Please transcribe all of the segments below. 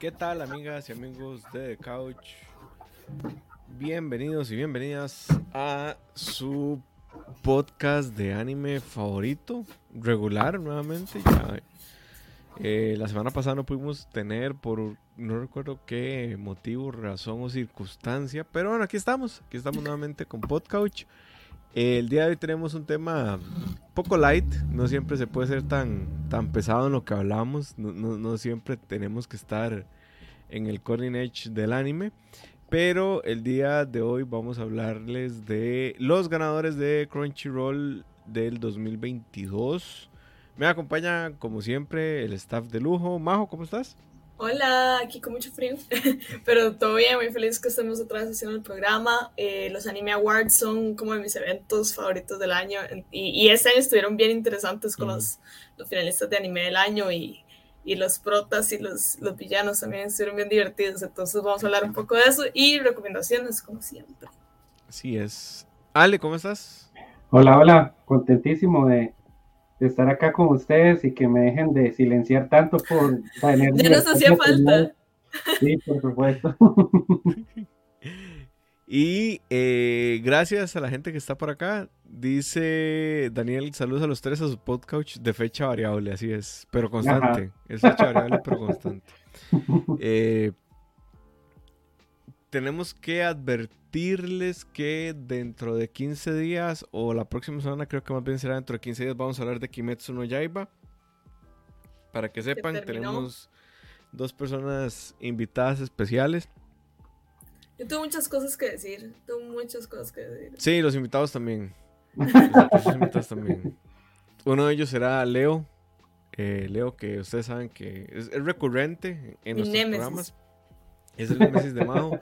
¿Qué tal amigas y amigos de The Couch? Bienvenidos y bienvenidas a su podcast de anime favorito, regular nuevamente. Ya, eh, la semana pasada no pudimos tener por no recuerdo qué motivo, razón o circunstancia, pero bueno, aquí estamos, aquí estamos nuevamente con Podcouch. El día de hoy tenemos un tema poco light, no siempre se puede ser tan, tan pesado en lo que hablamos, no, no, siempre tenemos que estar en el cutting edge del anime, pero el día de hoy vamos a hablarles de los ganadores de Crunchyroll del 2022. Me acompaña como siempre el staff de lujo. Majo, ¿cómo estás? Hola, aquí con mucho frío, pero todo bien, muy feliz que estemos otra vez haciendo el programa. Eh, los Anime Awards son como de mis eventos favoritos del año y, este año estuvieron bien interesantes con los, los, finalistas de anime del año y, y los protas y los, los, villanos también estuvieron bien divertidos. Entonces vamos a hablar un poco de eso y recomendaciones como siempre. Así es. Ale, ¿cómo estás? Hola, hola, contentísimo de de estar acá con ustedes y que me dejen de silenciar tanto por tener Ya nos hacía falta. Sí, por supuesto. Y eh, gracias a la gente que está por acá. Dice Daniel, saludos a los tres a su podcast de fecha variable, así es, pero constante. Es fecha variable, pero constante. Eh, tenemos que advertirles que dentro de 15 días o la próxima semana, creo que más bien será dentro de 15 días, vamos a hablar de Kimetsu no Yaiba. Para que sepan, tenemos dos personas invitadas especiales. Yo tengo muchas cosas que decir. Tengo muchas cosas que decir. Sí, los invitados también. los, invitados también. Uno de ellos será Leo. Eh, Leo, que ustedes saben que es, recurrente en nuestros programas. Es el Nemesis de Majo.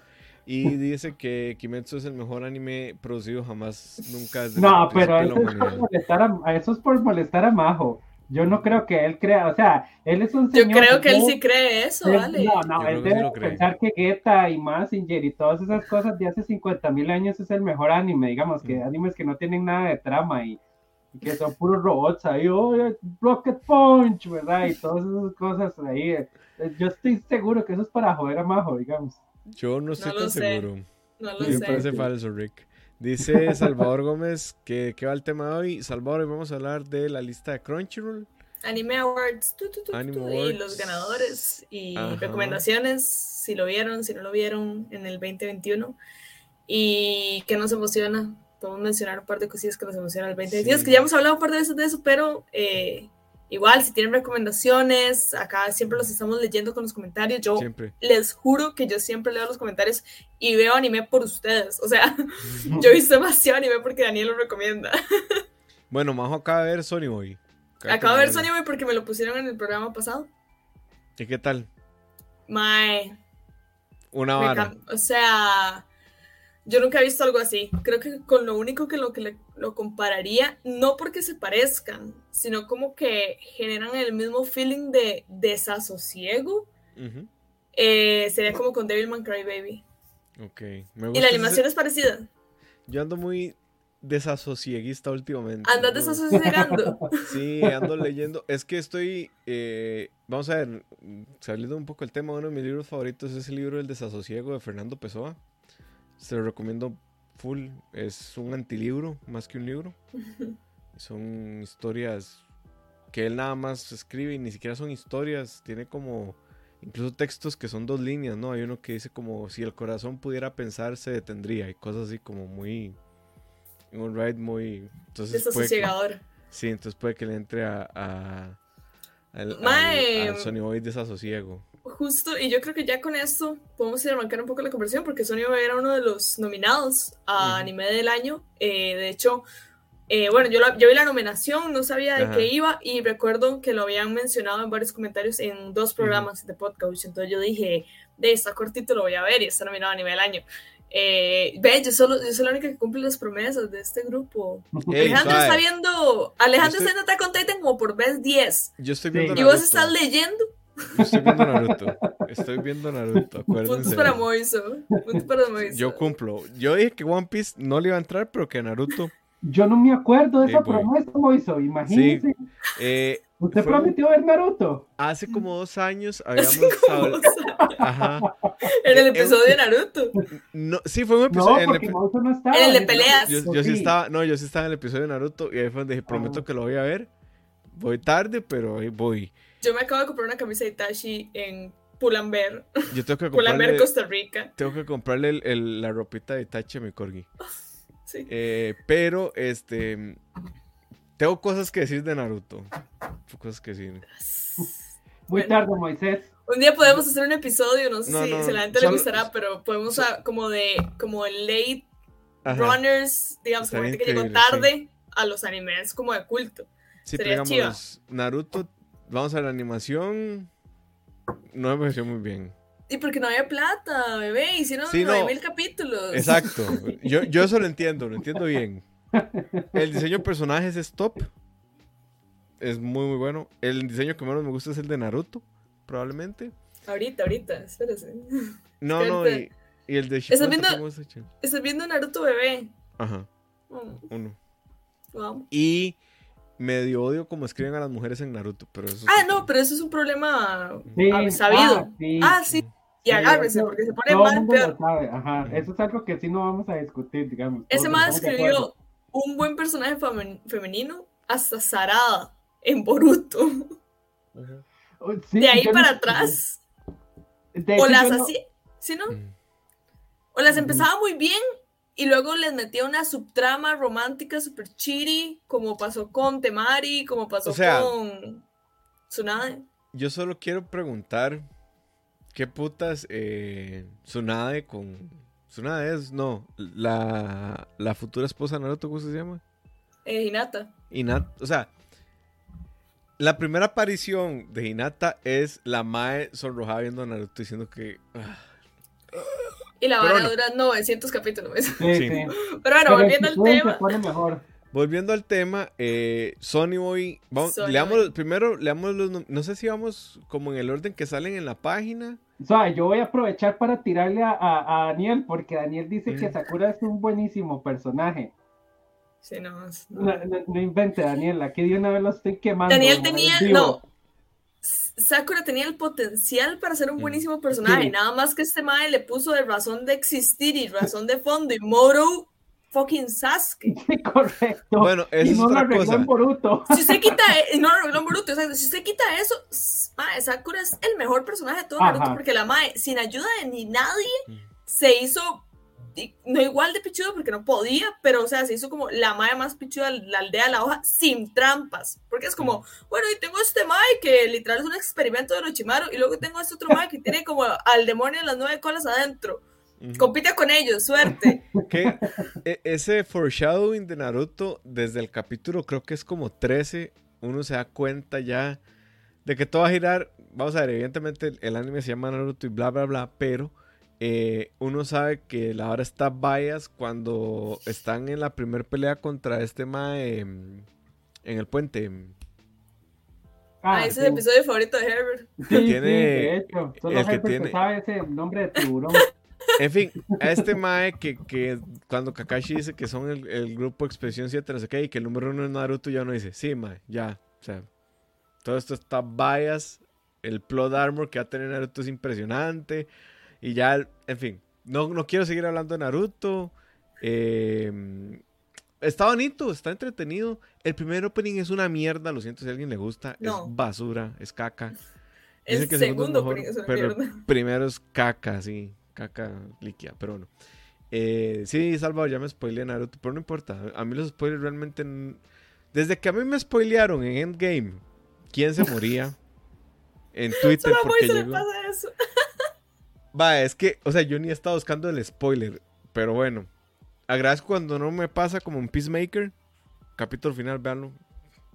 Y dice que Kimetsu es el mejor anime producido jamás, nunca. Desde no, pero eso es, por molestar a, eso es por molestar a Majo. Yo no creo que él crea, o sea, él es un señor. Yo creo que él sí cree eso, vale. No, no, él debe pensar que Geta y Massinger y todas esas cosas de hace 50 mil años es el mejor anime, digamos, que mm. animes que no tienen nada de trama y, que son puros robots ahí, oh, Rocket Punch, ¿verdad? Y todas esas cosas ahí. Yo estoy seguro que eso es para joder a Majo, digamos. Yo no estoy tan seguro. No lo Me parece falso, Rick. Dice Salvador Gómez que, va el tema de hoy. Salvador, hoy vamos a hablar de la lista de Crunchyroll. Anime Awards, y los ganadores y recomendaciones, si lo vieron, si no lo vieron en el 2021 y que nos emociona. Podemos mencionar un par de cosillas que nos emocionan el 2022, que ya hemos hablado un par de veces de eso, pero eh, Igual, si tienen recomendaciones, acá siempre los estamos leyendo con los comentarios. Yo les juro que yo siempre leo los comentarios y veo anime por ustedes. O sea, yo he visto demasiado anime porque Daniel lo recomienda. bueno, Majo acaba de ver Sony Boy. Acabo de ver Sony Boy porque me lo pusieron en el programa pasado. ¿Y qué tal? Mae. Una vara. O sea, yo nunca he visto algo así. Creo que con lo único que lo que lo compararía, no porque se parezcan, sino como que generan el mismo feeling de desasosiego. Eh, sería como con Devilman Crybaby. Ok. y la animación es parecida. Yo ando muy desasosieguista últimamente. ¿Andas desasosiegando? sí, ando leyendo. Es que estoy. Eh, vamos a ver, saliendo un poco el tema, uno de mis libros favoritos es el libro El desasosiego de Fernando Pessoa. Se lo recomiendo full. Es un antilibro más que un libro. son historias que él nada más escribe y ni siquiera son historias. Tiene como incluso textos que son dos líneas, ¿no? Hay uno que dice como si el corazón pudiera pensar se detendría y cosas así como muy un ride muy entonces Desasosiegador. sí, entonces puede que le entre a, a al, al, Sony Boy desasosiego justo, y yo creo que ya con esto podemos ir a arrancar un poco la conversación, porque Sony era uno de los nominados a anime del año. Eh, de hecho, eh, bueno, yo, yo vi la nominación, no sabía de qué iba, y recuerdo que lo habían mencionado en varios comentarios en dos programas de podcast. Entonces yo dije, de esta cortito lo voy a ver y está nominado a nivel del año. Eh, ve, yo, solo, yo soy la única que cumple las promesas de este grupo. Alejandro está viendo, Alejandro está viendo Attack on como por vez 10. Yo estoy viendo Y vos estás leyendo. Estoy viendo Naruto. Estoy viendo Naruto. Puntos para Moiso. Puntos para Moiso. Yo cumplo. Yo dije que One Piece no le iba a entrar, pero que Naruto Yo no me acuerdo de esa promesa, Moiso, imagínese. Eh, ¿Usted prometió ver Naruto? Hace como dos años habíamos Ajá. En el eh, episodio de Naruto. No, sí, fue un episodio. No, porque Moiso no estaba. En el de peleas. Yo, sí. estaba, no, yo sí estaba en el episodio de Naruto y ahí fue donde dije, prometo que lo voy a ver. Voy tarde, pero ahí voy. Yo me acabo de comprar una camisa de Itachi en Pull&Bear. Yo tengo que comprarle... Costa Rica. Tengo que comprarle el, la ropita de Itachi a mi corgi. Sí. Eh, pero, este... Tengo cosas que decir de Naruto. Cosas que decir. Muy tarde, Moisés. Un día podemos hacer un episodio, no sé si, a la gente le gustará, pero podemos como de como el late runners, digamos, como gente que llegó tarde a los animes como de culto. Sí, Sería digamos, Naruto, vamos a la animación, no me pareció muy bien. Y porque no había plata, bebé, hicieron sí, mil capítulos. Exacto, yo, yo eso lo entiendo, lo entiendo bien. El diseño de personajes es top. Es muy, muy bueno. El diseño que menos me gusta es el de Naruto, probablemente. Ahorita, ahorita, espérese. No, no, y, el de Shippuden. ¿Estás viendo, ¿Estás viendo Naruto bebé? Ajá. Oh. Uno. Y medio odio como escriben a las mujeres en Naruto, pero eso Ah, no, pero eso es un problema sabido. Ah, sí. Y agárrese, porque se pone mal peor. Ajá, eso es algo que sí no vamos a discutir, digamos. Ese más escribió un buen personaje femenino hasta Sarada en Boruto. Oh, de ahí para atrás. o las así, ¿sí no? Mm. O las empezaba muy bien y luego les metía una subtrama romántica super chiri, como pasó con Temari, como pasó con Tsunade. Yo solo quiero preguntar, ¿qué putas eh, Tsunade con... Tsunade es, no, la, la futura esposa de Naruto, ¿cómo se llama? Eh, Hinata. Hinata, o sea, la primera aparición de Hinata es la Mae sonrojada viendo a Naruto diciendo que... Ah, y la vara dura 900 capítulos. Sí, Pero bueno, volviendo al tema. Volviendo al tema, eh, Sony Boy. Vamos, leamos, primero, leamos los. No sé si vamos como en el orden que salen en la página. O sea, yo voy a aprovechar para tirarle a, Daniel, porque Daniel dice que Sakura es un buenísimo personaje. Sí, no, no. no, invente, Daniel, aquí de una vez lo estoy quemando. Daniel tenía, no, Sakura tenía el potencial para ser un mm. buenísimo personaje, nada más que este mae le puso de razón de existir y razón de fondo y Moro fucking Sasuke. correcto. Bueno, eso es otra cosa. Boruto. Si usted quita, e, no lo Boruto, si usted quita eso, mae, Sakura es el mejor personaje de todo Naruto porque la mae, sin ayuda de ni nadie, mm. se hizo no igual de pichudo porque no podía, pero o sea, se hizo como la maya más pichuda de la aldea de la hoja sin trampas, porque es como, bueno, y tengo este mae que literal es un experimento de Orochimaru, y luego tengo este otro mae que tiene como al demonio en las nueve colas adentro. Compite con ellos, suerte. E, ese foreshadowing de Naruto, desde el capítulo creo que es como 13, uno se da cuenta ya de que todo va a girar. Vamos a ver, evidentemente el anime se llama Naruto y bla, bla, bla, pero eh, uno sabe que la hora está bias cuando están en la primera pelea contra este Mae en el puente. Ah, ese es el episodio favorito de Herbert. Sí, tiene, de hecho. Solo el que, tiene... sabe ese nombre de tiburón. En fin, a este Mae que, que cuando Kakashi dice que son el, el grupo Expresión 7, no sé qué, y que el número uno es Naruto, ya uno dice, sí, Mae, ya. O sea, todo esto está bias. El plot armor que va a tener Naruto es impresionante. Y ya, en fin, no, no quiero seguir hablando de Naruto. Eh, está bonito, está entretenido. El primer opening es una mierda, lo siento si a alguien le gusta. Es basura, es caca. El segundo, opening es una pero primero es caca, sí, caca líquida, pero bueno. Eh, sí, Salvador, ya me spoileé Naruto, pero no importa. A mí los spoilers realmente... Desde que a mí me spoilearon en Endgame, ¿quién se moría? en Twitter. Solo porque llegó... pasa eso. Va, es que, o sea, yo ni he estado buscando el spoiler, pero bueno. Agradezco cuando no me pasa como un Peacemaker. Capítulo final, veanlo.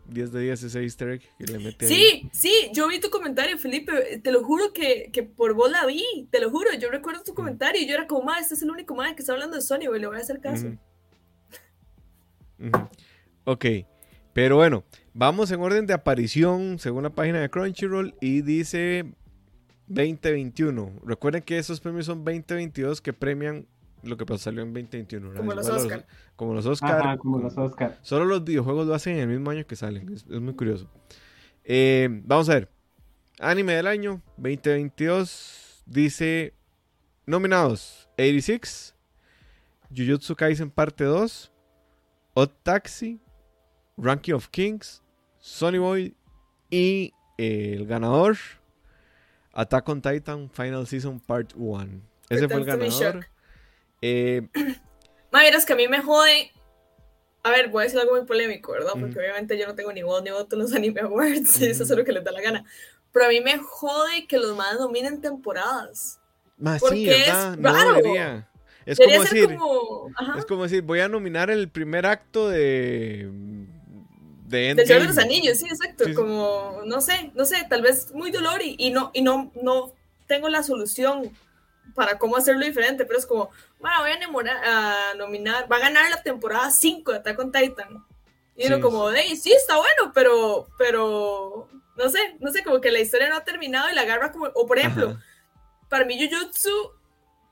10 de 10 ese easter egg que le mete Sí, sí, yo vi tu comentario, Felipe. Te lo juro que, que, por vos la vi. Te lo juro, yo recuerdo tu mm. comentario y yo era como, ma, este es el único ma que está hablando de Sony, güey, le voy a hacer caso. Ok, pero bueno, vamos en orden de aparición según la página de Crunchyroll y dice 2021. Recuerden que esos premios son 2022 que premian lo que pasó salió en 2021. Como los, Oscar. como los Oscar. como los Oscar. Solo los videojuegos lo hacen en el mismo año que salen. Es, muy curioso. Eh, vamos a ver. Anime del año 2022 dice nominados 86, Jujutsu Kaisen parte 2, Odd Taxi, Ranking of Kings, Sony Boy y eh, el ganador Attack on Titan Final Season Part 1. Ese fue el ganador. Eh, es que a mí me jode. A ver, voy a decir algo muy polémico, ¿verdad? Porque obviamente yo no tengo ni voz ni voto en los Anime Awards, y eso es lo que les da la gana. Pero a mí me jode que los más dominen temporadas. Más sí, ¿verdad? No debería. Es como decir, es como decir, voy a nominar el primer acto de de Del Señor de los Anillos, sí, exacto. Como, no sé, no sé, tal vez muy dolor y, y, no, y no, no tengo la solución para cómo hacerlo diferente, pero es como, bueno, voy a, enamorar, a nominar, va a ganar la temporada 5 de Attack on Titan. Y uno como, hey, sí, está bueno, pero, pero, no sé, no sé, como que la historia no ha terminado y la agarra como, o por ejemplo, para mí Jujutsu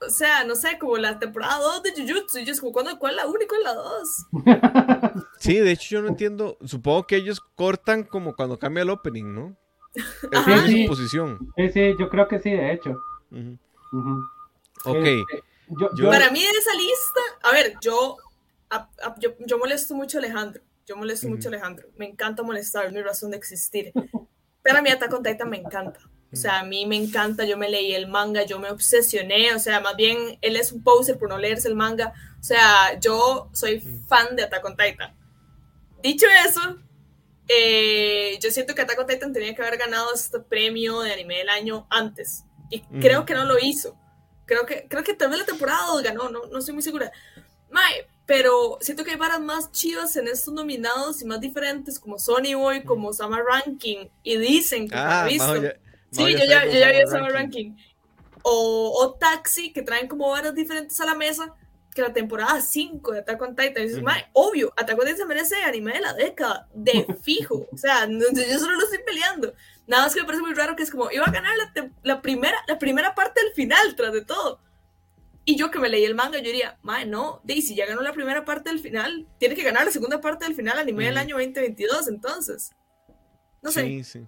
o sea, no sé, como la temporada 2 de Jujutsu, y yo es como, ¿cuál es la 1 y cuál es la 2? Sí, de hecho yo no entiendo, supongo que ellos cortan como cuando cambia el opening, ¿no? Es sí, su posición. Sí, sí, yo creo que sí, de hecho. Ok. Este, Para mí de esa lista, a ver, yo, yo, yo, molesto mucho a Alejandro, yo molesto mucho a Alejandro, me encanta molestar, es mi razón de existir. Pero a mí Attack on Titan me encanta. O sea, a mí me encanta, yo me leí el manga, yo me obsesioné, o sea, más bien él es un poser por no leerse el manga. O sea, yo soy fan de Attack on Titan. Dicho eso, eh, yo siento que Attack on Titan tenía que haber ganado este premio de anime del año antes. Y creo que no lo hizo. Creo que, creo que vez la temporada 2 ganó, no, no estoy muy segura. Mae, pero siento que hay varas más chivas en estos nominados y más diferentes, como Sony Boy, como Summer Ranking, y dicen que ah, visto. Sí, yo ya, yo ya vi el Summer Ranking. O, o, Taxi, que traen como varas diferentes a la mesa, que la temporada 5 de Attack on Titan. dices, obvio, Attack on Titan se merece anime de la década, de fijo. o sea, yo solo lo estoy peleando. Nada más que me parece muy raro que es como, iba a ganar la, la primera, la primera parte del final, tras de todo. Y yo que me leí el manga, yo diría, mae, no, Daisy ya ganó la primera parte del final, tiene que ganar la segunda parte del final anime del año 2022, entonces. No sé. Sí, sí.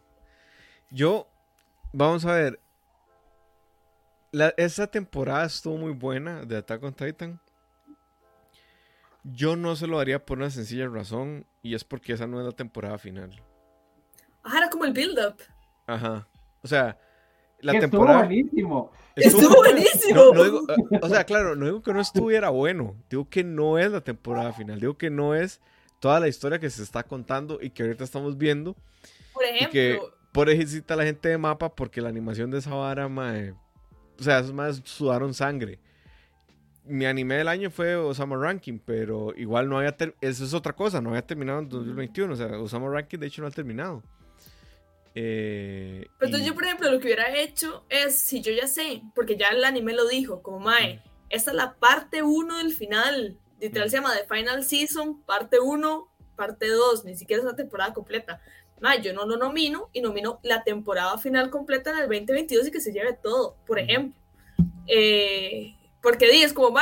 Yo, Vamos a ver. esa temporada estuvo muy buena de Attack on Titan. Yo no se lo daría por una sencilla razón y es porque esa no es la temporada final. Ajá, era como el build-up. Ajá. O sea, la temporada. Estuvo buenísimo. Estuvo, buenísimo. o sea, claro, no digo que no estuviera bueno. Digo que no es la temporada final. Digo que no es toda la historia que se está contando y que ahorita estamos viendo. Por ejemplo, por a la gente de mapa porque la animación de esa vara, mae, o sea, esos más sudaron sangre. Mi anime del año fue Osama Ranking, pero igual no había, eso es otra cosa, no había terminado en 2021, o sea, Osama Ranking de hecho no ha terminado. Eh, pero entonces yo, por ejemplo, lo que hubiera hecho es, si yo ya sé, porque ya el anime lo dijo, como Mae, esta es la parte 1 del final, literal se llama The Final Season, parte 1, parte 2, ni siquiera es una temporada completa yo no lo nomino y nomino la temporada final completa en el 2022 y que se lleve todo, por ejemplo. Eh, porque di, es como,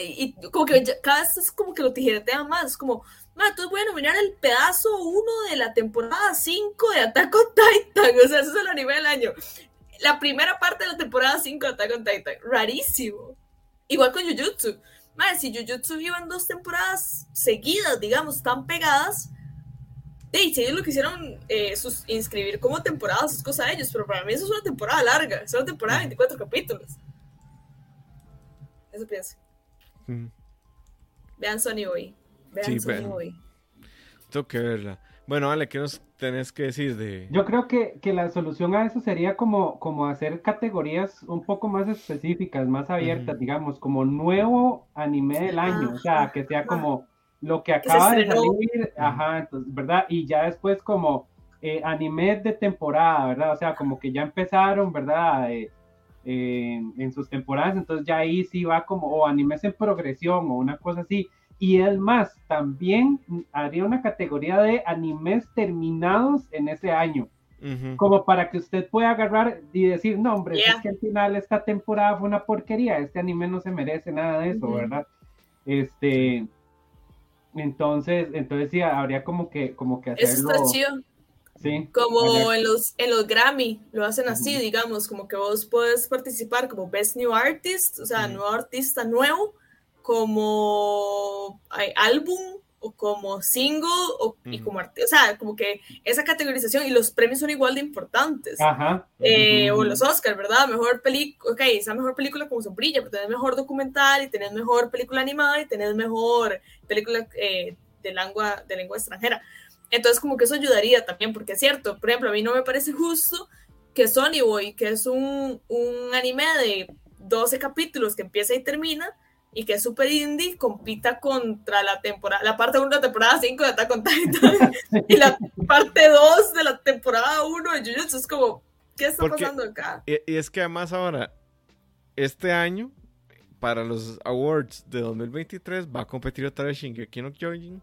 y como que cada vez es como que lo tijeretea más, es como, ma, entonces voy a nominar el pedazo 1 de la temporada 5 de Attack on Titan, o sea, eso es el anime del año. La primera parte de la temporada 5 de Attack on Titan, rarísimo. Igual con Jujutsu. Ma, si Jujutsu en dos temporadas seguidas, digamos, tan pegadas, de si ellos lo quisieron eh, inscribir como temporadas, es cosa de ellos, pero para mí eso es una temporada larga, es una temporada de 24 capítulos. Eso pienso. Vean Sony hoy. Vean Sony hoy. Tengo que verla. Bueno, Ale, ¿qué nos tenés que decir de...? Yo creo que, que, la solución a eso sería como, como hacer categorías un poco más específicas, más abiertas, digamos, como nuevo anime del año, o sea, que sea como lo que acaba de salir, ajá, entonces, ¿verdad? Y ya después como eh, anime de temporada, ¿verdad? O sea, como que ya empezaron, ¿verdad? Eh, en sus temporadas, entonces ya ahí sí va como, o animes en progresión o una cosa así. Y es más, también haría una categoría de animes terminados en ese año. como para que usted pueda agarrar y decir, no, hombre, es que al final esta temporada fue una porquería, este anime no se merece nada de eso, ¿verdad? Este, entonces, entonces sí, habría como que, como que hacerlo. Eso está chido. Sí, como en los, en los Grammy, lo hacen así, digamos, como que vos puedes participar como Best New Artist, o sea, nuevo artista nuevo, como álbum o como single o, y como artista, o sea, como que esa categorización y los premios son igual de importantes. Ajá. Eh, o los Oscars, ¿verdad? Mejor película, ok, esa mejor película como sombrilla, pero tenés mejor documental y tenés mejor película animada y tenés mejor película eh, de, lengua, de lengua extranjera. Entonces, como que eso ayudaría también, porque es cierto, por ejemplo, a mí no me parece justo que Sony Boy, que es un, un anime de 12 capítulos que empieza y termina, y que es super indie, compita contra la temporada, la parte 1 de la temporada 5 de Attack on Titan y la parte 2 de la temporada 1 de Jujutsu. Es como, ¿qué está pasando acá? Y, es que además ahora, este año, para los awards de 2023, va a competir otra vez Shingeki no Kyojin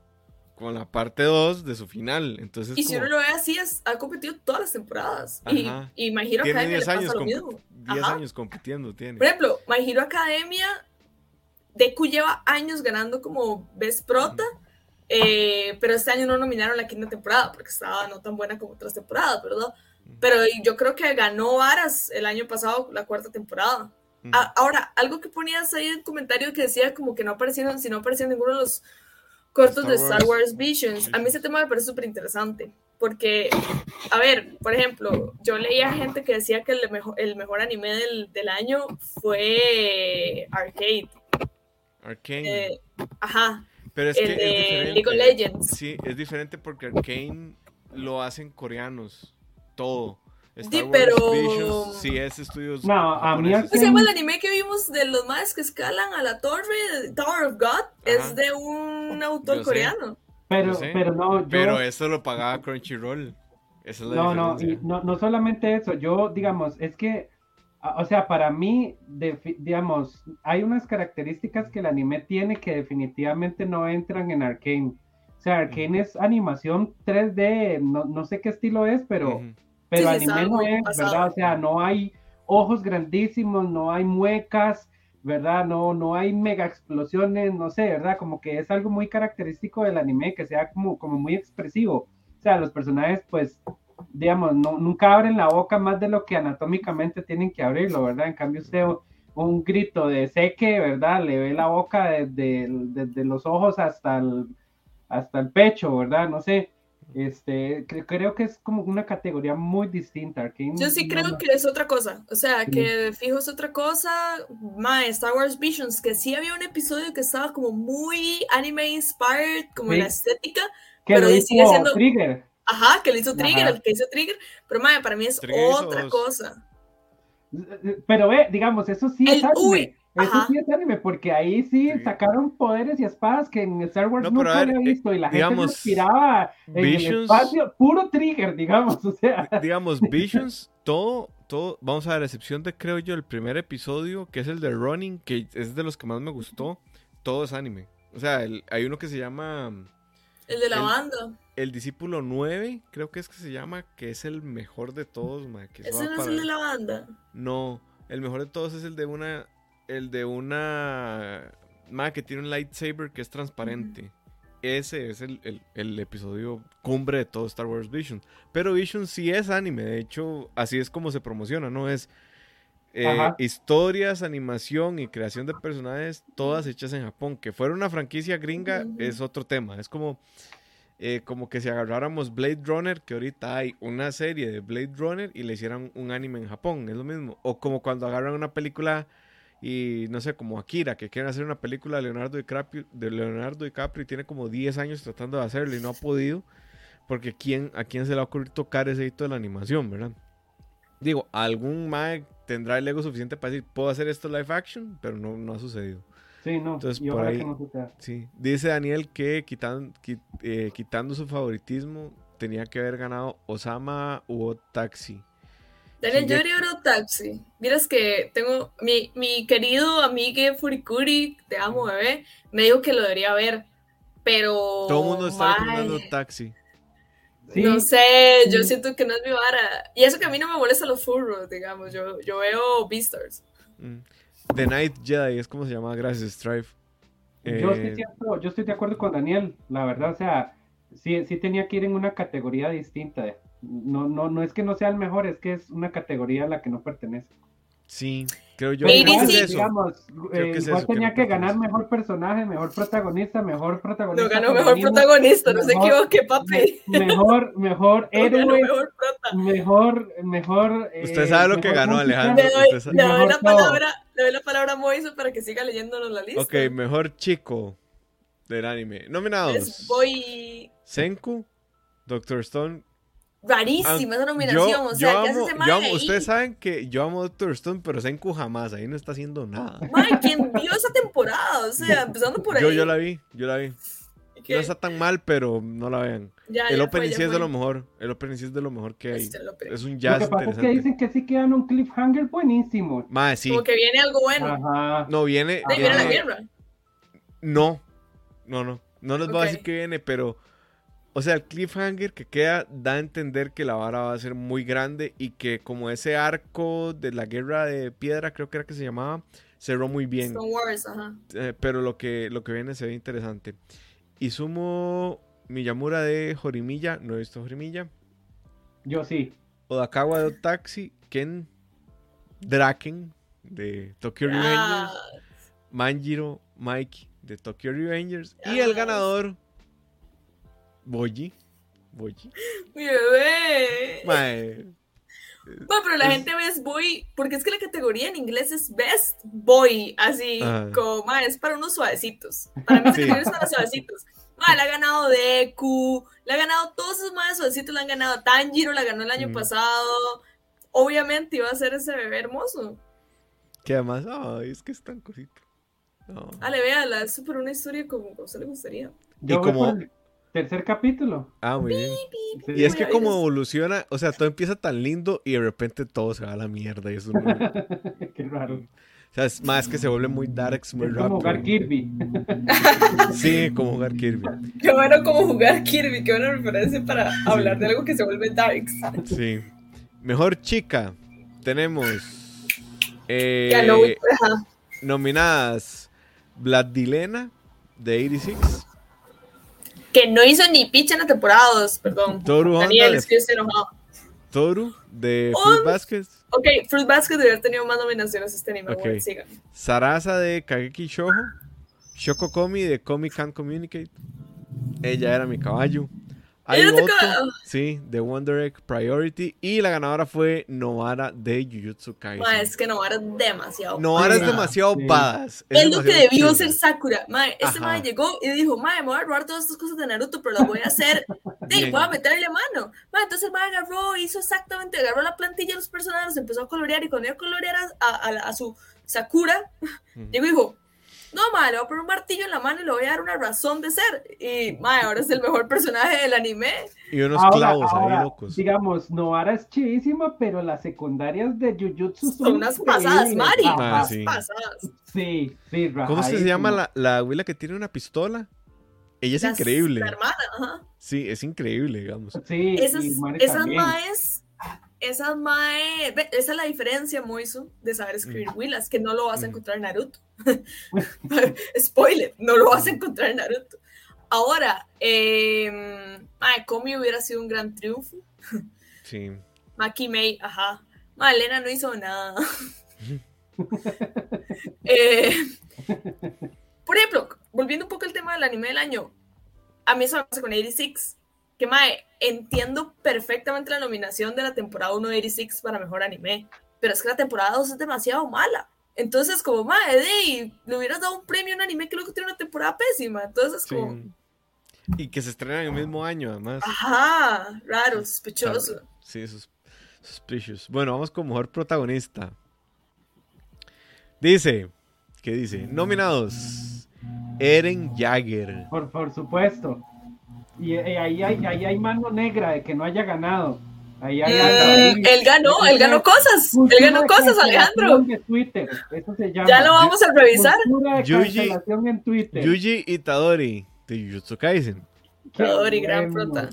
con la parte 2 de su final. Entonces, y si uno lo ve así, es, ha competido todas las temporadas. Y, y My Hero Academia 10 años, lo mismo. 10 años compitiendo tiene. Por ejemplo, My Hero Academia Deku lleva años ganando como Best Prota, eh, pero este año no nominaron la quinta temporada porque estaba no tan buena como otras temporadas, ¿verdad? Pero yo creo que ganó Varas el año pasado, la cuarta temporada. ahora, algo que ponías ahí en el comentario que decía como que no aparecieron, si no aparecieron ninguno de los cortos de Star Wars Visions. A mí ese tema me parece súper interesante. Porque, a ver, por ejemplo, yo leía gente que decía que el mejor, el mejor anime del, del año fue Arcade. Arcane. Eh, ajá. Pero es que es diferente. League of Legends. Sí, es diferente porque Arcane lo hacen coreanos. Todo. sí, pero. sí, es estudios. No, a mí. ¿Cómo se llama el anime que vimos de los más que escalan a la torre? Tower of God. Es de un autor coreano. Pero, pero no. Yo... Pero eso lo pagaba Crunchyroll. Esa es la no, no, y no, no solamente eso. Yo, digamos, es que o sea, para mí, digamos, hay unas características que el anime tiene que definitivamente no entran en Arkane. O sea, Arkane es animación 3D, no, sé qué estilo es, pero, pero anime no es, ¿verdad? O sea, no hay ojos grandísimos, no hay muecas, ¿verdad? No, no hay mega explosiones, no sé, ¿verdad? Como que es algo muy característico del anime, que sea como, como muy expresivo. O sea, los personajes, pues, digamos, no, nunca abren la boca más de lo que anatómicamente tienen que abrirlo, ¿verdad? En cambio, usted un grito de seque, ¿verdad? Le ve la boca desde, desde los ojos hasta el, hasta el pecho, ¿verdad? No sé. Este, creo que es como una categoría muy distinta. Yo sí creo que es otra cosa. O sea, que fijo es otra cosa. My Star Wars Visions, que sí había un episodio que estaba como muy anime inspired, como la estética. Que pero sigue siendo. Trigger. Ajá, que le hizo Trigger, el que hizo Trigger, pero madre, para mí es otra cosa. Pero ve, digamos, eso sí es anime. eso sí es anime, porque ahí sí, sacaron poderes y espadas que en Star Wars nunca había visto y la gente gente inspiraba en el espacio, puro Trigger, digamos, o sea. Digamos, Visions, todo, todo, vamos a ver, a excepción de, creo yo, el primer episodio, que es el de Running, que es de los que más me gustó, todo es anime. O sea, hay uno que se llama... El de la banda el discípulo 9, creo que es que se llama, que es el mejor de todos, ma, que ¿Ese no es el de la banda? No, el mejor de todos es el de una, el de una, ma, que tiene un lightsaber que es transparente. Ese es el, episodio cumbre de todo Star Wars Vision. Pero Vision sí es anime, de hecho, así es como se promociona, ¿no? Es eh, historias, animación y creación de personajes, todas hechas en Japón. Que fuera una franquicia gringa es otro tema. Es como eh, como que si agarráramos Blade Runner, que ahorita hay una serie de Blade Runner y le hicieran un anime en Japón, es lo mismo. O como cuando agarran una película y no sé, como Akira, que quieren hacer una película de Leonardo DiCaprio, de Leonardo DiCaprio y tiene como 10 años tratando de hacerlo y no ha podido, porque ¿quién, a quién se le va a ocurrir tocar ese hito de la animación, ¿verdad? Digo, algún mag tendrá el ego suficiente para decir, puedo hacer esto live action, pero no, no ha sucedido. Sí, no. Entonces, por ahí, sí. Dice Daniel que quitan, eh, quitando su favoritismo, tenía que haber ganado Osama u Taxi. Daniel, yo diría Taxi. Miras que tengo mi, mi querido amigo Furikuri, te amo, bebé, me dijo que lo debería ver, pero. Todo el mundo está recomendando Taxi. No sé, yo siento que no es mi vara. Y eso que a mí no me molesta los furros, digamos. Yo, yo veo Beastars. Mm. The Night Jedi es como se llama, gracias, Strife. Yo, eh, yo estoy de acuerdo con Daniel, la verdad, o sea, sí, sí tenía que ir en una categoría distinta. No, no, no es que no sea el mejor, es que es una categoría a la que no pertenece. Sí, creo yo. Digamos, eh, igual tenía que, ganar mejor personaje, mejor protagonista, mejor protagonista. No ganó mejor protagonista, no se equivoque, papi. Mejor, mejor héroe. Mejor, mejor. Usted sabe lo que ganó, Alejandro. Le doy, le doy la palabra, le doy la palabra a Moiso para que siga leyéndonos la lista. Ok, mejor chico del anime. Nominados. voy. Senku, Doctor Stone, rarísima esa nominación. o sea, ¿qué hace Ustedes saben que yo amo Doctor Stone, pero Senku jamás, ahí no está haciendo nada. Ay, ¿quién vio esa temporada? O sea, empezando por ahí. Yo, yo la vi, yo la vi. No está tan mal, pero no la vean. el opening sí es de lo mejor. El opening sí es de lo mejor que hay. Es un jazz lo que pasa Es que dicen que sí quedan un cliffhanger buenísimo. Más, sí. Como que viene algo bueno. Ajá. No, viene. ¿De viene la guerra? No. No, no. No les voy a decir que viene, pero o sea, el cliffhanger que queda da a entender que la vara va a ser muy grande y que como ese arco de la guerra de piedra, creo que era que se llamaba, cerró muy bien. Wars, ajá. Eh, pero lo que, lo que viene se ve interesante. Y sumo Miyamura de Jorimilla, no he visto Jorimilla. Yo sí. Odakawa de Taxi, Ken Draken de Tokyo Revengers, Manjiro Mike de Tokyo Revengers y el ganador Boyi. Boyi. Mi bebé. Bueno, pero la gente ve boy, porque es que la categoría en inglés es best boy, así como, ma, es para unos suavecitos. Para mí es para suavecitos. Ma, la ha ganado Deku, le ha ganado todos esos más suavecitos, la han ganado Tanjiro, la ganó el año pasado. Obviamente iba a ser ese bebé hermoso. Que además, ay, es que es tan cosito. No. Ale, véala, es súper una historia como a usted le gustaría. y como, tercer capítulo. Ah, muy bien. y es que como evoluciona, o sea, todo empieza tan lindo y de repente todo se va a la mierda. Y eso Qué raro. O sea, es más que se vuelve muy darks muy rápido. Como jugar Kirby. Sí, como jugar Kirby. Qué bueno como jugar Kirby, qué buena referencia para hablar de algo que se vuelve darks. Sí. Mejor chica. Tenemos. Eh, nominadas Vladilena de 86 que no hizo ni pitch en la temporada 2, perdón. Toru Daniel, es que estoy enojado. Toru de Fruit Basket. Ok, Fruit Basket debe haber tenido más nominaciones este anime. Okay. Bueno, Sarasa de Kageki Shoujo. Shoko Komi de Komi Can't Communicate. Ella era mi caballo. Hay otro, sí, de Wonder Egg Priority. Y la ganadora fue Novara de Jujutsu Kaisen. Ma, es que Novara es demasiado Novara es demasiado sí. badass. Es, lo que debió ser Sakura. Ma, este ma llegó y dijo, ma, me voy a robar todas estas cosas de Naruto, pero las voy a hacer. Sí, voy a meterle mano. Ma, entonces el ma agarró, hizo exactamente, agarró la plantilla de los personajes, empezó a colorear y cuando iba a colorear a, a, a, su Sakura, llegó y dijo, no, madre, le voy a poner un martillo en la mano y le voy a dar una razón de ser. Y, madre, ahora es el mejor personaje del anime. Y unos clavos ahí locos. Digamos, Noara es chidísima, pero las secundarias de Jujutsu son, unas pasadas, Mari. Ah, sí. pasadas. Sí, sí, ¿Cómo se llama la, la abuela que tiene una pistola? Ella es increíble. La hermana, ajá. Sí, es increíble, digamos. Sí, esas, esas maes esa mae, esa es la diferencia, Moiso, de saber escribir mm. Willas, que no lo vas a mm. encontrar en Naruto. Spoiler, no lo vas a encontrar en Naruto. Ahora, eh, mae, Komi hubiera sido un gran triunfo. Sí. Maki Mei, ajá. Mae, Elena no hizo nada. eh, por ejemplo, volviendo un poco al tema del anime del año, a mí eso me pasa con 86 que mae, entiendo perfectamente la nominación de la temporada 1 de 86 para mejor anime, pero es que la temporada 2 es demasiado mala. Entonces, como mae, de, le hubieras dado un premio a un anime que luego tiene una temporada pésima. Entonces, como. Y que se estrena en el mismo año, además. Ajá, raro, sospechoso. Sí, es suspicious. Bueno, vamos con mejor protagonista. Dice, ¿qué dice? Nominados. Eren Jagger. Por, por supuesto. Y, ahí, hay, ahí hay mano negra de que no haya ganado. Ahí hay, mm, él ganó, él ganó cosas. Él ganó cosas, Alejandro. Ya lo vamos a revisar. Yuji, Yuji Itadori de Jujutsu Kaisen. Tadori, gran prota.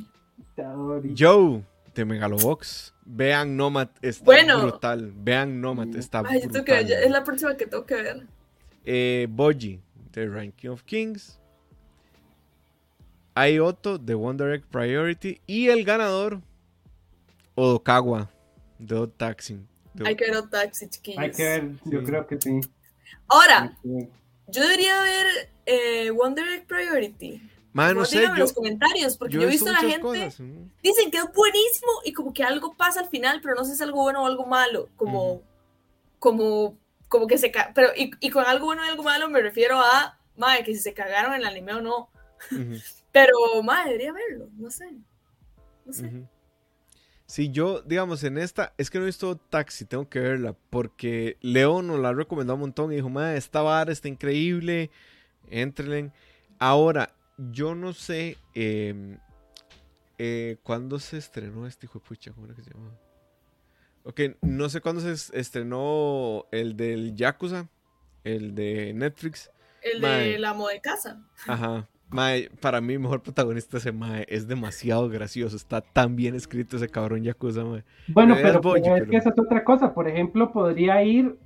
Joe de Megalobox. Vean Nomad, está brutal. Vean Nomad, está Ay, brutal. Que, es la próxima que tengo que ver. Eh, Boji de Ranking of Kings. Hay Otto de One Direct Priority. Y el ganador, Odokawa de Odd Taxi. Hay que ver Odd Taxi, chiquillos. Hay que ver, yo creo que sí. Ahora, yo debería ver eh, One Direct Priority. no sé, en los comentarios, porque yo, he visto a la gente. Dicen que es buenísimo y como que algo pasa al final, pero no sé si es algo bueno o algo malo. Como. Como. Como que se. Pero, y, y, con algo bueno y algo malo me refiero a. Madre, que si se cagaron en el anime o no. Pero, madre, debería verlo. No sé. No sé. Si yo, digamos, en esta, es que no he visto Taxi, tengo que verla, porque Leo nos la recomendó un montón y dijo, madre, esta vara está increíble, entren. Ahora, yo no sé em, eh, cuándo se estrenó este hijo de pucha, ¿cómo era que se llama? Ok, no sé cuándo se estrenó el del Yakuza, el de Netflix. El de la moda de casa. Ajá. Mae, para mí, mejor protagonista ese Mae es demasiado gracioso. Está tan bien escrito ese cabrón Yakuza, Mae. Bueno, pero, es que esa es otra cosa. Por ejemplo, podría ir,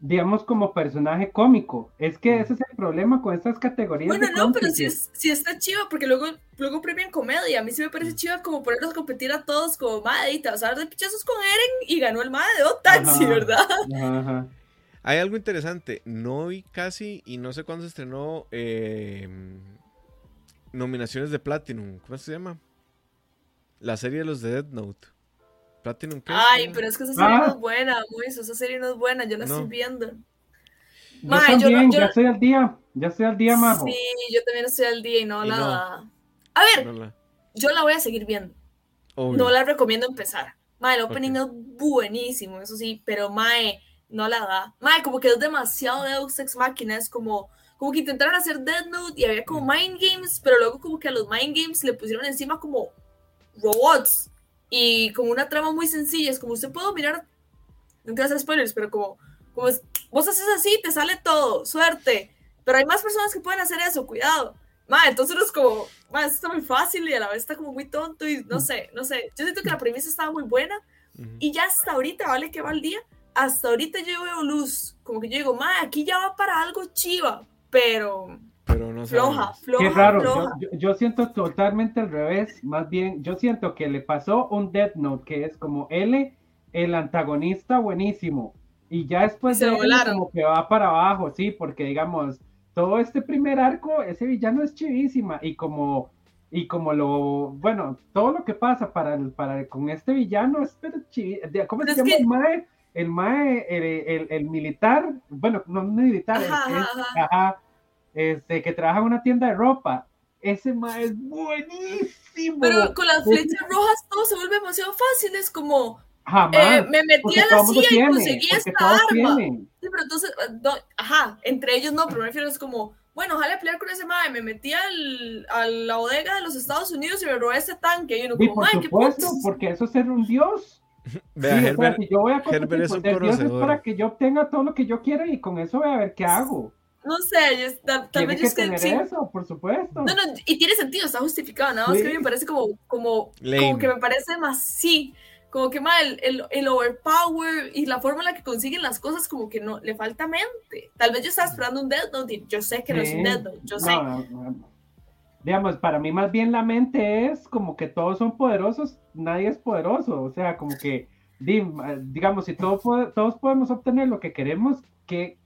digamos, como personaje cómico. Es que ese es el problema con estas categorías. Bueno, no, pero si, si está chido, porque luego, luego premian comedia. A mí sí me parece chido como ponerlos a competir a todos como Mae, y te vas a dar de pichazos con Eren y ganó el Mae de Taxi, ¿verdad? Ajá. Hay algo interesante. No vi casi y no sé cuándo se estrenó. Eh nominaciones de Platinum. ¿Cómo se llama? La serie de los de Dead Note. Platinum, ¿qué Ay, pero es que esa serie no es buena, Moiso. Esa serie no es buena, yo la estoy viendo. Yo también, ya estoy al día, ya estoy al día, Majo. Sí, yo también estoy al día y no la... A ver, yo la voy a seguir viendo. No la recomiendo empezar. Mae, el opening es buenísimo, eso sí, pero Mae, no la da. Mae, como que es demasiado Deus Ex Machina, es como como que intentaron hacer Dead Note y había como Mind Games, pero luego como que a los Mind Games le pusieron encima como robots y como una trama muy sencilla, es como usted puede mirar, no quiero hacer spoilers, pero como, como vos haces así, te sale todo, suerte, pero hay más personas que pueden hacer eso, cuidado. Ma, entonces es como, ma, esto está muy fácil y a la vez está como muy tonto y no sé, no sé. Yo siento que la premisa estaba muy buena y ya hasta ahorita, vale que va el día, hasta ahorita yo veo luz, como que yo digo, ma, aquí ya va para algo chiva, pero, pero no floja, floja. Qué raro, Yo, siento totalmente al revés, más bien, yo siento que le pasó un Death Note que es como L, el antagonista buenísimo, y ya después de como que va para abajo, sí, porque digamos, todo este primer arco, ese villano es chivísima, y como y como lo, bueno, todo lo que pasa para, para con este villano es pero ¿cómo se llama el mae? El mae, el, el, militar, bueno, no militar, ajá, este, que trabaja en una tienda de ropa, ese mae es buenísimo. Pero con las flechas rojas todo se vuelve demasiado fácil, es como, eh, me metí a la silla y conseguí esta arma. Sí, pero entonces, ajá, entre ellos no, pero me refiero es como, bueno, ojalá pelear con ese mae, me metí al, a la bodega de los Estados Unidos y me robé ese tanque. Y uno como, por supuesto, porque eso es ser un dios. Vea, Herbert, yo voy a Herbert es un es para que yo obtenga todo lo que yo quiera y con eso voy a ver qué hago. No sé, tal, vez que tener eso, por supuesto. No, no, y tiene sentido, está justificado, nada más que a mí me parece como, como, como que me parece más, sí, como que más el, el, el, overpower y la forma en la que consiguen las cosas, como que no, le falta mente. Tal vez yo estaba esperando un Death Note, yo sé que no es un Death Note, yo sé digamos, para mí más bien la mente es como que todos son poderosos, nadie es poderoso, o sea, como que, digamos, si todos, todos podemos obtener lo que queremos, que,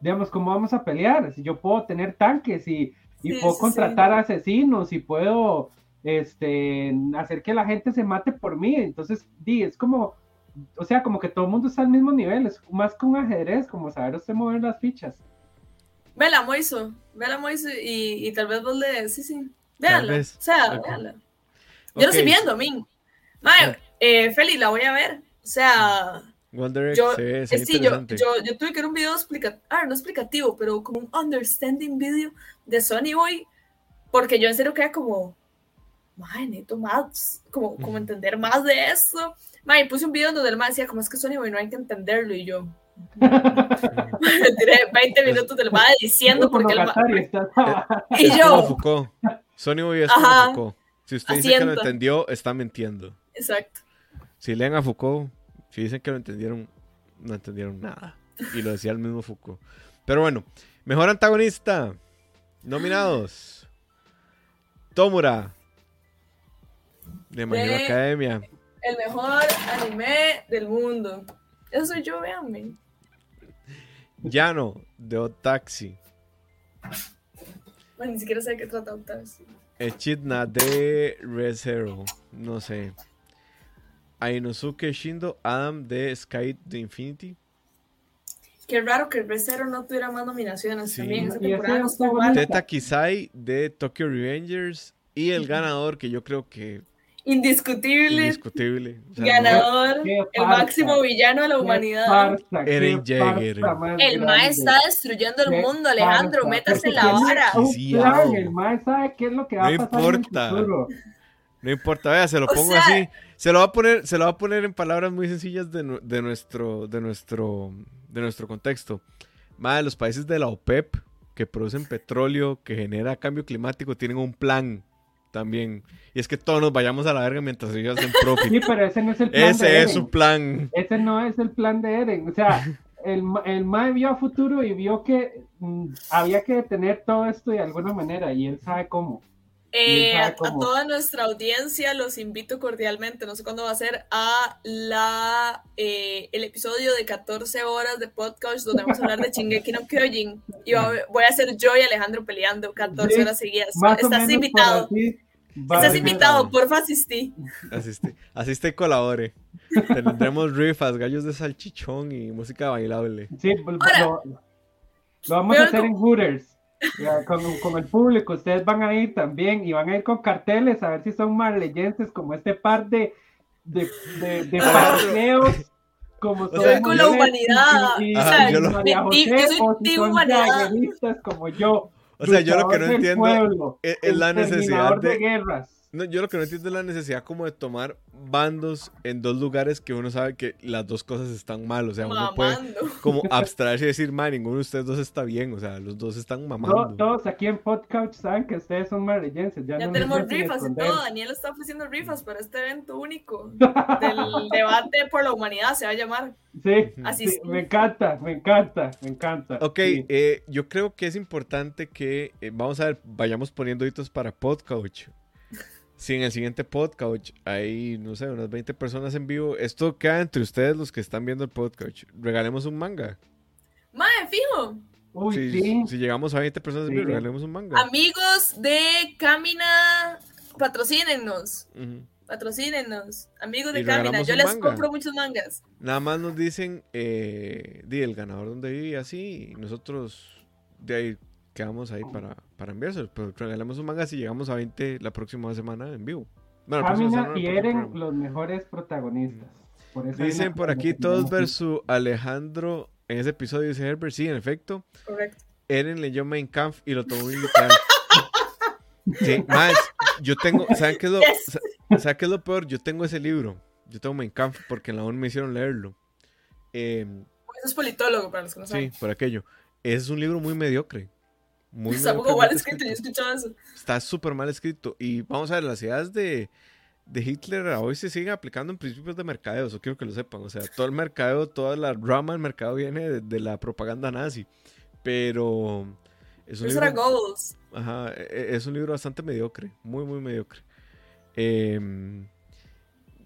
digamos, ¿cómo vamos a pelear? Si yo puedo tener tanques y, y puedo contratar asesinos y puedo este, hacer que la gente se mate por mí, entonces, di, es como, o sea, como que todo el mundo está al mismo nivel, es más que un ajedrez, como saber usted mover las fichas. Vela, Moiso. Vela, Moiso. Y, y tal vez vos le. Sí, sí. Véanla. O sea, véanla. Yo lo estoy viendo, a mí. Mae, eh, Feli, la voy a ver. O sea. yo, sí, sí, yo, yo, yo, tuve que ver un video explicativo, ah, no explicativo, pero como un understanding video de Sony Boy, porque yo en serio quedé como, mae, necesito más, como, como entender más de eso. Mae, puse un video donde el man decía, como es que Sony Boy no hay que entenderlo, y yo, 20 minutos del madre diciendo porque el Y yo. Sony Boy es como Si usted dice que lo entendió, está mintiendo. Exacto. Si leen a Foucault, si dicen que lo entendieron, no entendieron nada. Y lo decía el mismo Foucault. Pero bueno, mejor antagonista. Nominados. Tomura. De My Academia. El mejor anime del mundo. Eso soy yo, véanme. Llano, de Otaxi. Bueno, ni siquiera sé de qué trata Otaxi. Echidna de ReZero. No sé. Ainosuke Shindo, Adam de Sky de Infinity. Qué raro que ReZero no tuviera más nominaciones sí. también. Esa temporada Teta Kisai de Tokyo Revengers. Y el ganador, que yo creo que indiscutible, indiscutible. ganador, el máximo villano de la humanidad. Eren Jaeger. El Mae está destruyendo el mundo, Alejandro, métase la vara. el Mae sabe qué es lo que va no a pasar importa. No importa, vea, se lo pongo así. Se lo va a poner, se lo va a poner en palabras muy sencillas de, de nuestro, de nuestro, de nuestro contexto. Mae, los países de la OPEP que producen petróleo, que genera cambio climático, tienen un plan también. Y es que todos nos vayamos a la verga mientras ellos hacen profit. Sí, pero ese no es el plan. Ese es su plan. Ese no es el plan de Eren. O sea, el, el MAE vio a futuro y vio que mm, había que detener todo esto de alguna manera y él sabe cómo. Eh, a, toda nuestra audiencia los invito cordialmente, no sé cuándo va a ser, a la eh, el episodio de 14 horas de podcast donde vamos a hablar de Shingeki no Kyojin y voy a ser yo y Alejandro peleando 14 horas seguidas. Estás invitado. Estás invitado, porfa asistí. Asiste, asiste y colabore. Tendremos rifas, gallos de salchichón y música bailable. Sí, lo, vamos a hacer en Hooters con, con, el público, ustedes van a ir también y van a ir con carteles a ver si son más leyentes como este par de, de, de, de como son con la humanidad. Y, Ajá, yo, lo... como yo. O sea, yo lo que no entiendo es, es la necesidad de, de guerras no, yo lo que no entiendo es la necesidad como de tomar bandos en dos lugares que uno sabe que las dos cosas están mal. O sea, uno puede como abstraerse y decir, man, ninguno de ustedes dos está bien. O sea, los dos están mamando. todos aquí en Podcast saben que ustedes son marillenses. Ya, ya tenemos rifas y todo. Daniel está ofreciendo rifas para este evento único del debate por la humanidad, se va a llamar. Sí, Así me encanta, me encanta, me encanta. Ok, eh, yo creo que es importante que, eh, vamos a ver, vayamos poniendo hitos para Podcast. Si en el siguiente podcast hay, no sé, unas 20 personas en vivo, esto queda entre ustedes los que están viendo el podcast. Regalemos un manga. Mae, fijo. Uy, sí. Si llegamos a 20 personas en vivo, regalemos un manga. Amigos de Camina, patrocínenos. Patrocínenos. Amigos de Camina, yo les compro muchos mangas. Nada más nos dicen, eh, di el ganador donde vive así, y nosotros de ahí quedamos ahí para, para enviárselo. Pero regalamos un manga si llegamos a 20 la próxima semana en vivo. Bueno, y Eren los mejores protagonistas. Dicen por aquí todos versus Alejandro en ese episodio, dice Herbert, sí, en efecto. Correcto. Eren leyó Main Kampf y lo tomó muy literal. sí, más, yo tengo, ¿saben qué, es lo, ¿saben qué es lo peor? Yo tengo ese libro, yo tengo Main Kampf porque en la ONU me hicieron leerlo. Eh, es politólogo, para los que no saben. Sí, por aquello. Es un libro muy mediocre. Muy Está mal escrito, yo he escuchado eso. Está súper mal escrito. Y vamos a ver, las ideas de, de Hitler hoy se siguen aplicando en principios de mercadeo, eso quiero que lo sepan. O sea, todo el mercado, toda la rama del mercado viene de, la propaganda nazi. Pero es un, libro, ajá, e, e, es un libro bastante mediocre, muy, muy mediocre. Eh,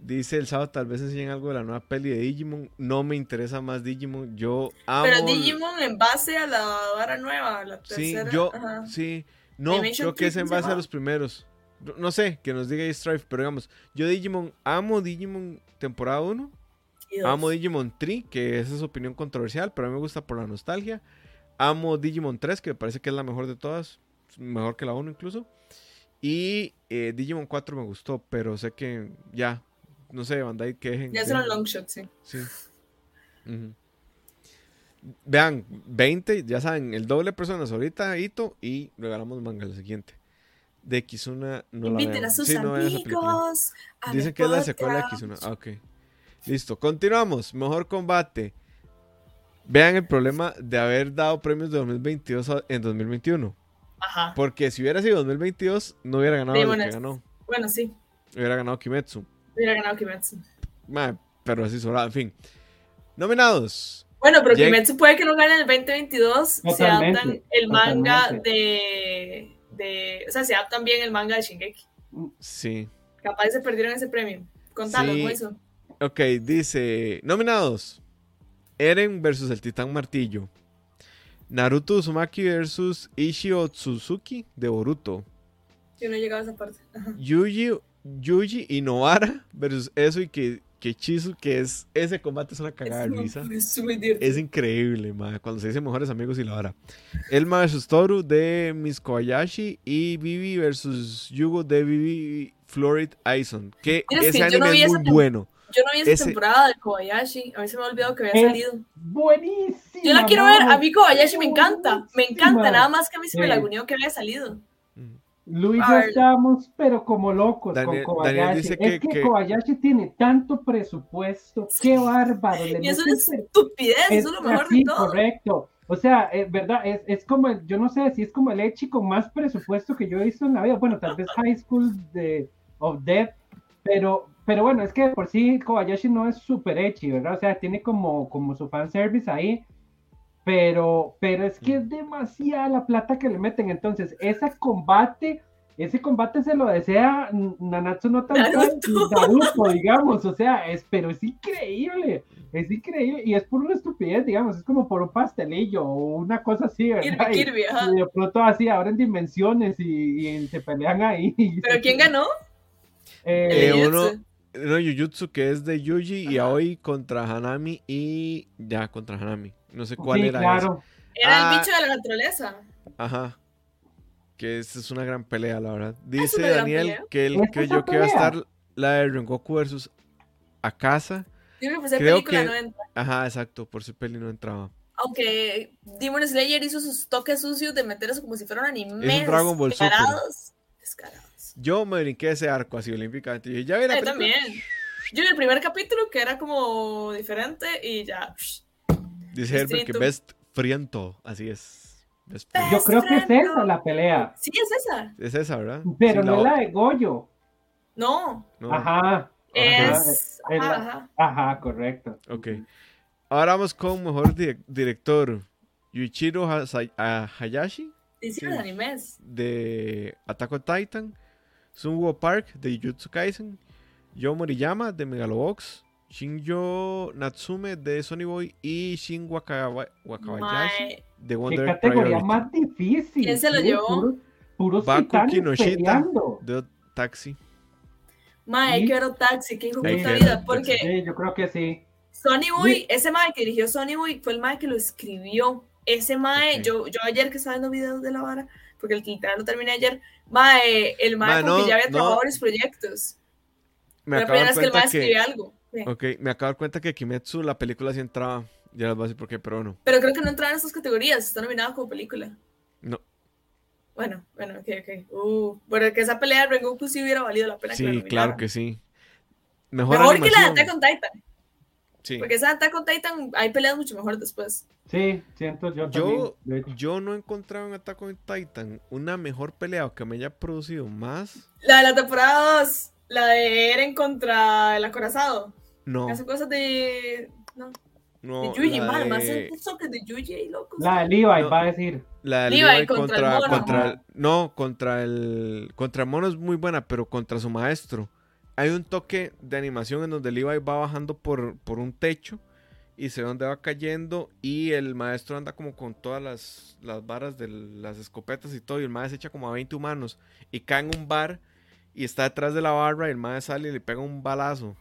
Dice el sábado, tal vez enseñen algo de la nueva peli de Digimon. No me interesa más Digimon. Yo amo. Pero Digimon en base a la vara nueva, la tercera. Sí, yo, sí. No, creo que es en base a los primeros. No, sé, que nos diga Strife, pero digamos, yo Digimon, amo Digimon temporada 1. Amo Digimon 3, que esa es su opinión controversial, pero a mí me gusta por la nostalgia. Amo Digimon 3, que me parece que es la mejor de todas. Mejor que la 1 incluso. Y eh, Digimon 4 me gustó, pero sé que ya, no sé, Bandai quejen. Ya será un long shot, sí. Sí. Vean, 20, ya saben, el doble de personas ahorita, Hito, y regalamos manga la siguiente. De Kizuna no Inviten a sus amigos. Dicen que es la secuela de Kizuna. Ah, ok. Listo, continuamos. Mejor combate. Vean el problema de haber dado premios de 2022 en 2021. Ajá. Porque si hubiera sido 2022, no hubiera ganado lo que ganó. Bueno, sí. Hubiera ganado Kimetsu. Hubiera ganado Kimetsu. pero así sobrado, en fin. Nominados. Bueno, pero Kimetsu puede que no gane el 2022 se adaptan el manga de, de, O sea, se adaptan bien el manga de Shingeki. Sí. Capaz se perdieron ese premio. Contalo, sí. eso? Ok, dice: Nominados: Eren versus el Titán Martillo. Naruto Uzumaki versus Ishio Tsuzuki de Boruto. Yo no he llegado a esa parte. Yuji, Yuji y Novara versus eso y que que Chizu, que es ese combate es una cagada de risa. Es, increíble, ma, cuando se dicen mejores amigos y la vara. Elma versus Toru de Miss Kobayashi y Vivi versus Yugo de Vivi Florid Aison. Que ese anime es muy bueno. Yo no vi esa temporada de Kobayashi. A mí se me ha olvidado que había salido. Buenísimo. Yo la quiero ver. A mí Kobayashi me encanta. Me encanta. Nada más que a mí se me laguneó que había salido. Luis ya estábamos, pero como locos con Kobayashi. es que, Kobayashi tiene tanto presupuesto, qué bárbaro. y eso es estupidez, eso es lo mejor de todo. correcto. O sea, es eh, verdad, es, es, como, yo no sé si es como el Echi con más presupuesto que yo he visto en la vida. Bueno, tal vez High School de, of Death, pero, pero bueno, es que por sí Kobayashi no es super Echi, ¿verdad? O sea, tiene como, como su fanservice ahí pero, pero es que es demasiada la plata que le meten. Entonces, ese combate, ese combate se lo desea Nanatsu no Naruto, digamos. O sea, es, pero es increíble. Es increíble. Y es por una estupidez, digamos. Es como por un pastelillo o una cosa así, ¿verdad? y, de pronto así abren dimensiones y, se pelean ahí. ¿Pero quién ganó? Eh, eh uno, no, Jujutsu, que es de Yuji y Aoi contra Hanami y ya, contra Hanami. No sé cuál era. Claro. Era el ah. bicho de la naturaleza. Ajá. Que esa es una gran pelea, la verdad. Dice Daniel que él creyó que iba a estar la de Rengoku versus Akasa. Yo creo que película no entra. Ajá, exacto, por su peli no entraba. Aunque Demon Slayer hizo sus toques sucios de meter eso como si fueran animes. Es un Dragon Ball descarados, descarados. Yo me brinqué ese arco así olímpicamente. Y ya vi la Yo también. Yo vi el primer capítulo que era como diferente y ya. Dice Herbert que Best Friento, así es. Yo creo que es esa la pelea. Sí, es esa. Es esa, ¿verdad? Pero no es la de Goyo. No. Ajá. Es... Ajá, ajá. correcto. Ok. Ahora vamos con mejor director. Yuichiro Hayashi. Sí, de animes. De Attack on Titan. Sunwo Park de Jujutsu Kaisen. Yo Moriyama de Megalobox. Shinjo Natsume de Sony Boy y Shin Wakabayashi de Wonder ¿Qué categoría más difícil? ¿Quién se lo llevó? Puros Baku Kinoshita de Taxi. Mae, que era Taxi, qué hijo puta vida, porque... Sí, yo creo que sí. Sony Boy, ese mae que dirigió Sony Boy fue el mae que lo escribió. Ese mae, yo, yo ayer que estaba viendo videos de la vara, porque el literal lo terminé ayer, mae, el mae, porque ya había trabajado varios proyectos. Me la primera vez que el mae escribe algo. Ok, me acabo de dar cuenta que Kimetsu, la película sí entraba. Ya les voy a decir por qué, pero no. Pero creo que no entraba en esas categorías, está nominada como película. No. Bueno, bueno, ok, ok. Uh, bueno, que esa pelea de Rengoku sí hubiera valido la pena. Sí, claro que sí. Mejor, mejor que la de Attack on Titan. Sí. Porque esa de Attack on Titan hay peleas mucho mejor después. Sí, siento yo yo, yo no he encontrado en Attack on Titan una mejor pelea que me haya producido más. La de la temporada 2, la de Eren contra el acorazado. No. Hace cosas de. No. No, de Yuji, mal, más que de Yuji y locos. La de Levi, va a decir. La de Levi, contra, el mono, contra no, contra el contra el mono es muy buena, pero contra su maestro. Hay un toque de animación en donde Levi va bajando por, por un techo y se ve donde va cayendo y el maestro anda como con todas las, las varas de las escopetas y todo y el maestro se echa como a 20 humanos y cae en un bar y está detrás de la barra y el maestro sale y le pega un balazo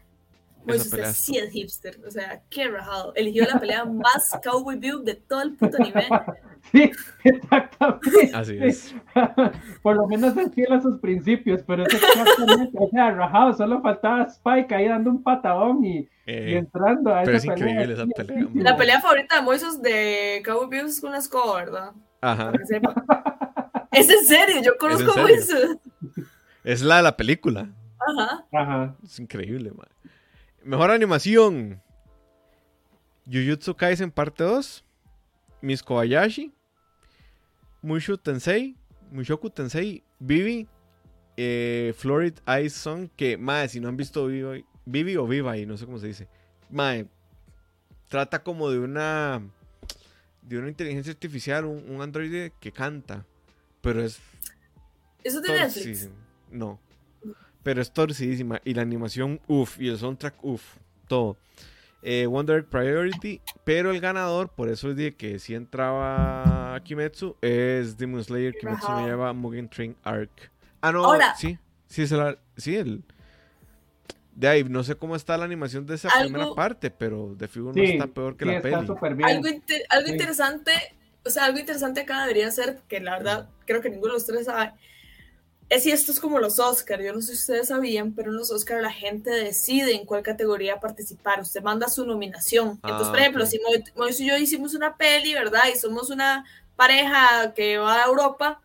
pues usted sí es hipster, o sea, qué rajado. Eligió la pelea más cowboy view de todo el puto nivel. Sí, exactamente. Así es. Por lo menos es fiel a sus principios, pero es exactamente, o sea, rajado, solo faltaba Spike ahí dando un patadón y, eh, entrando a pero esa es increíble esa pelea. La pelea favorita de Moisos de Cowboy Views es con una escoba, ¿verdad? Ajá. Es en serio, yo conozco a Moisos. Es la de la película. Ajá. Ajá. Es increíble, man. Mejor animación. Jujutsu Kaisen parte 2. Miss Kobayashi. Mushu Tensei. Mushoku Tensei. Vivi. eh, Florid Ice Song, que, madre, si no han visto Vivi, Vivi o Viva, y no sé cómo se dice, madre, trata como de una de una inteligencia artificial, un, un androide que canta, pero es... ¿Eso de Netflix? No, pero es torcidísima, y la animación, uff, y el soundtrack, uff, todo. Eh, Wonder Priority, pero el ganador, por eso les dije que si entraba Kimetsu, es Demon Slayer, Kimetsu me lleva Mugen Train Arc. Ah, no, sí, sí, es el, sí, el... De ahí, no sé cómo está la animación de esa primera parte, pero de figura no está peor que la peli. Algo, algo interesante, o sea, algo interesante acá debería ser, que la verdad creo que ninguno de los tres sabe, es si esto es como los Oscars, yo no sé si ustedes sabían, pero en los Oscars la gente decide en cuál categoría participar, usted manda su nominación. Entonces, por ah, ejemplo, si Moisés y yo hicimos una peli, ¿verdad? Y somos una pareja que va a Europa,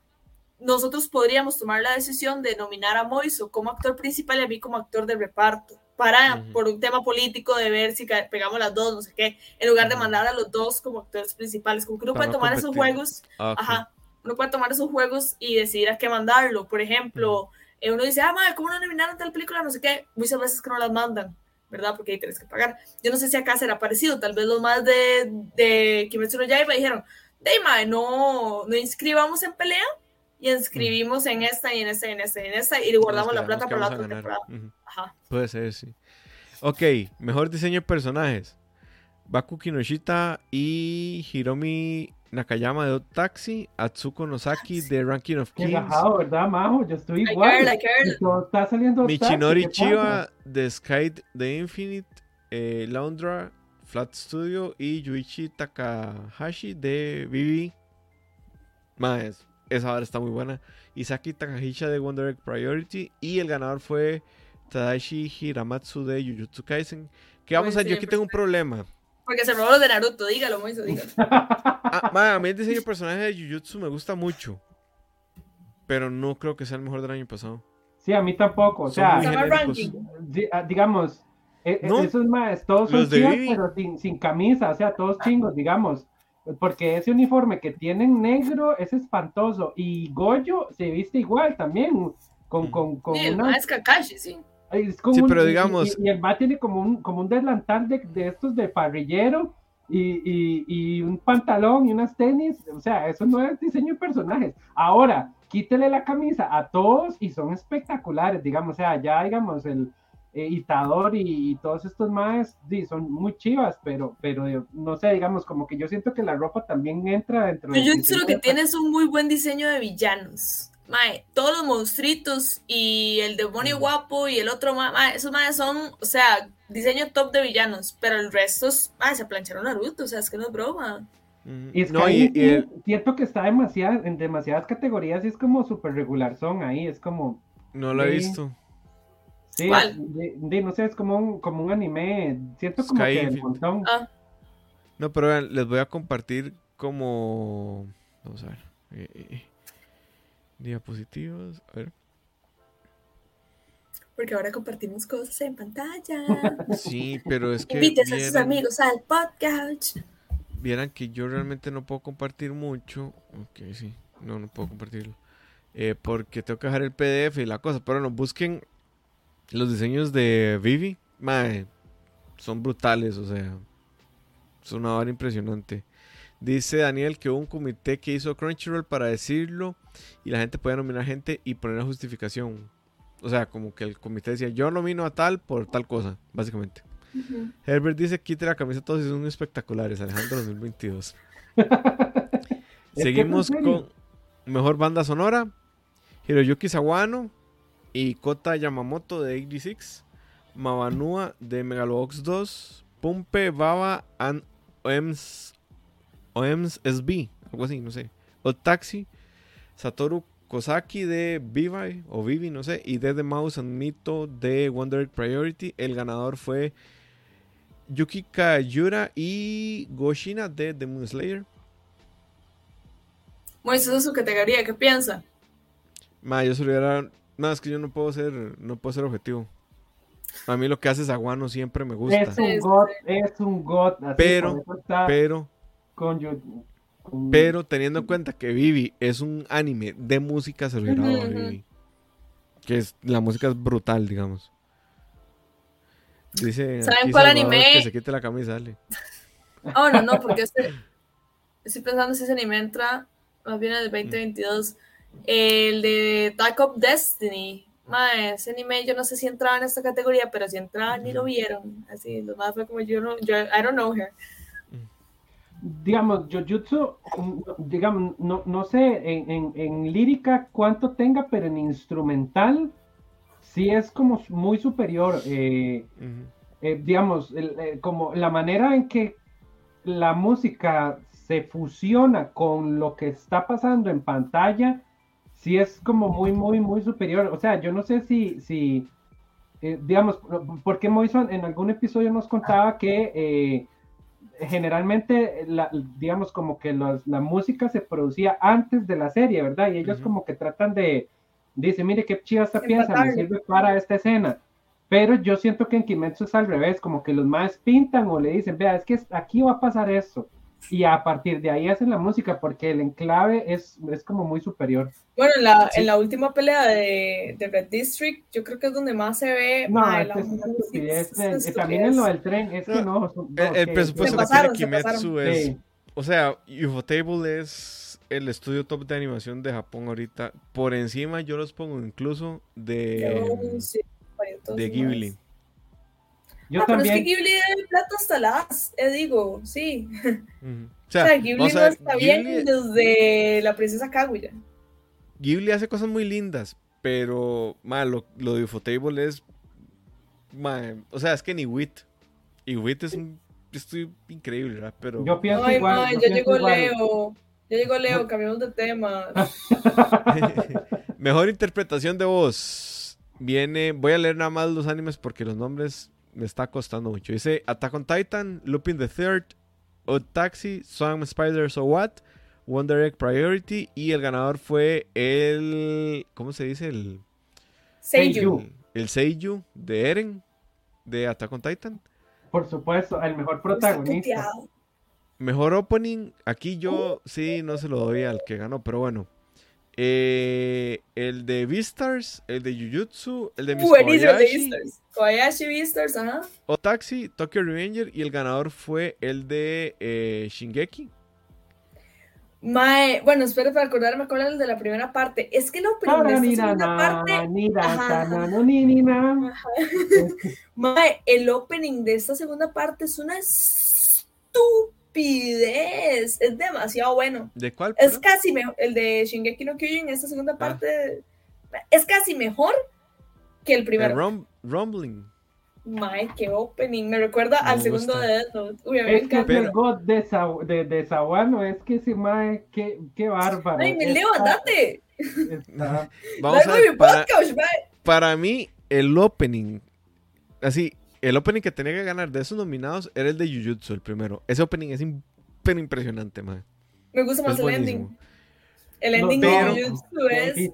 nosotros podríamos tomar la decisión de nominar a Moiso como actor principal y a mí como actor de reparto, para, por un tema político de ver si pegamos las dos, no sé qué, en lugar de mandar a los dos como actores principales, como que uno puede tomar esos juegos, ah, ajá, uno puede tomar esos juegos y decidir a qué mandarlo. Por ejemplo, eh, uno dice, ah, madre, ¿cómo no nominaron tal película? No sé qué. Muchas veces que no las mandan, ¿verdad? Porque ahí tienes que pagar. Yo no sé si acá será parecido. Tal vez los más de, de Kimetsu no Yaiba dijeron, de madre, no, no inscribamos en pelea y inscribimos en esta y en esta y en esta y en esta y guardamos la plata para la otra temporada. Ajá. Puede ser, sí. Ok, mejor diseño de personajes. Baku Kinoshita y Hiromi Nakayama de Taxi, Atsuko Nozaki de Ranking of Kings. Qué ¿verdad, Majo? Yo estoy igual. Está saliendo Michinori Chiba de Sky de Infinite, eh, Laundra, Flat Studio y Yuichi Takahashi de Vivi. Más, esa hora está muy buena. Isaki Takahisha de Wonder Egg Priority y el ganador fue Tadashi Hiramatsu de Jujutsu Kaisen. Que vamos a, yo aquí tengo un problema. Porque se robó los de Naruto, dígalo, Moiso, dígalo. Ah, a mí el diseño de personaje de Jujutsu me gusta mucho. Pero no creo que sea el mejor del año pasado. Sí, a mí tampoco. O sea, ah, digamos, e, e, esos más, todos son chingos, pero sin, sin, camisa, o sea, todos chingos, digamos. Porque ese uniforme que tienen negro es espantoso. Y Goyo se viste igual también. Con, con, con sí, una... es Kakashi, sí sí, pero digamos. Y, el va tiene como un, como un delantal de, de estos de parrillero y, y, un pantalón y unas tenis. O sea, eso no es diseño de personajes. Ahora, quítele la camisa a todos y son espectaculares, digamos. O sea, ya, digamos, el eh, Itador y, todos estos más sí, son muy chivas, pero, pero no sé, digamos, como que yo siento que la ropa también entra dentro de. Yo creo que tienes un muy buen diseño de villanos. Mae, todos los monstruitos y el demonio guapo y el otro, mae, esos maes son, o sea, diseño top de villanos, pero el resto, mae, se plancharon Naruto, o sea, es que no es broma. Y no, siento que está demasiado, en demasiadas categorías y es como súper regular son ahí, es como... No lo he visto. Sí, no sé, es como un, como un anime, siento como que el montón. Ah. No, pero les voy a compartir como... Vamos a ver. Eh, eh, eh. Diapositivas, a ver. Porque ahora compartimos cosas en pantalla. Sí, pero es que. Invites a sus amigos al podcast. Vieran que yo realmente no puedo compartir mucho. Ok, sí. No, no puedo compartirlo. Eh, porque tengo que dejar el PDF y la cosa. Pero no, busquen los diseños de Vivi. Mae, son brutales, o sea. Es una hora impresionante. Dice Daniel que hubo un comité que hizo Crunchyroll para decirlo y la gente podía nominar gente y poner la justificación. O sea, como que el comité decía, yo nomino a tal por tal cosa, básicamente. Herbert dice, quite la camisa todos y son espectaculares, Alejandro 2022. Seguimos con Mejor Banda Sonora, Hiroyuki Sawano y Kota Yamamoto de 86, Mabanua de Megalobox 2, Pumpe, Baba and OMS OMS SB, algo así, no sé. O Taxi, Satoru Kosaki de Vivi o Vivi, no sé, y de The Mouse and Mito de Wonder Priority. El ganador fue Yuki Kayura y Goshina de The Moon Slayer. Muestra su categoría, ¿qué piensa? Ma, yo se hubiera... No, es que yo no puedo ser, no puedo ser objetivo. A mí lo que hace Aguano siempre me gusta. Es un god, es un god. pero, pero, pero teniendo en cuenta que Vivi es un anime de música, se lo hubiera Vivi. Que es, la música es brutal, digamos. Dice. ¿Saben cuál anime? Que se quite la camisa, dale. Oh, no, no, porque este, estoy pensando si ese anime entra más bien en el 2022. El de Dark of Destiny. Mae, ese anime yo no sé si entraba en esta categoría, pero si entraba ni lo vieron. Así, lo más fue como yo no, yo, I don't know her. Digamos, Jujutsu, digamos, no, no sé en, en, en, lírica cuánto tenga, pero en instrumental sí es como muy superior. Eh, eh, digamos, eh, como la manera en que la música se fusiona con lo que está pasando en pantalla, sí es como muy, muy, muy superior. O sea, yo no sé si, si eh, digamos, porque Moison en algún episodio nos contaba que generalmente, la, digamos, como que la música se producía antes de la serie, ¿verdad? Y ellos como que tratan de, dice, mire qué chida esta pieza, me sirve para esta escena. Pero yo siento que en Kimetsu es al revés, como que los más pintan o le dicen, vea, es que aquí va a pasar esto y a partir de ahí hacen la música porque el enclave es, es como muy superior. Bueno, en la, en la última pelea de, de, Red District, yo creo que es donde más se ve. No, es, también en lo del tren, es que no. el, presupuesto que tiene Kimetsu es. O sea, Ufotable es el estudio top de animación de Japón ahorita. Por encima yo los pongo incluso de, de Ghibli. Yo ah, también. pero es que Ghibli es plato hasta las, eh, digo, sí. o, sea, Ghibli no está bien desde la princesa Kaguya. Ghibli hace cosas muy lindas, pero lo, de Ufotable es. o sea, es que ni Wit. Y Wit es un estudio increíble, ¿verdad? Pero... Yo pienso igual. yo llego Leo. Yo llego Leo, cambiamos de tema. Mejor interpretación de voz. Viene. Voy a leer nada más los animes porque los nombres me está costando mucho. Dice Attack on Titan, Lupin the Third, Odd Taxi, Song Spider So What, Wonder Egg Priority y el ganador fue el ¿cómo se dice? el Seiyu. El, Seiyu de Eren de Attack on Titan. Por supuesto, el mejor protagonista. Mejor opening, aquí yo sí no se lo doy al que ganó, pero bueno. Eh, el de Beastars, el de Jujutsu, el de Miss Buenísimo el de Beastars. Kobayashi Beastars, ajá. Otaxi, Tokyo Revenger y el ganador fue el de eh, Shingeki. Mae, bueno, espero para acordarme cuál era el de la primera parte. Es que lo primero de esta segunda parte. Mae, el opening de esta segunda parte es una estúpida es demasiado bueno. ¿De cuál? Es casi mejor. El de Shingeki no Kyojin, esta segunda ah. parte, es casi mejor que el primero. El rumbling. Mae, qué opening. Me recuerda al segundo de Death Note. Uy, a es que el God de, de, de Sawano es que ese Mae, qué, qué bárbaro. Ay, me leo, andate. Vamos a ver, para, para mí, el opening, así, el opening que tenía que ganar de esos nominados era el de Jujutsu, el primero. Ese opening es súper impresionante, man. Me gusta más el ending. El ending de Jujutsu es.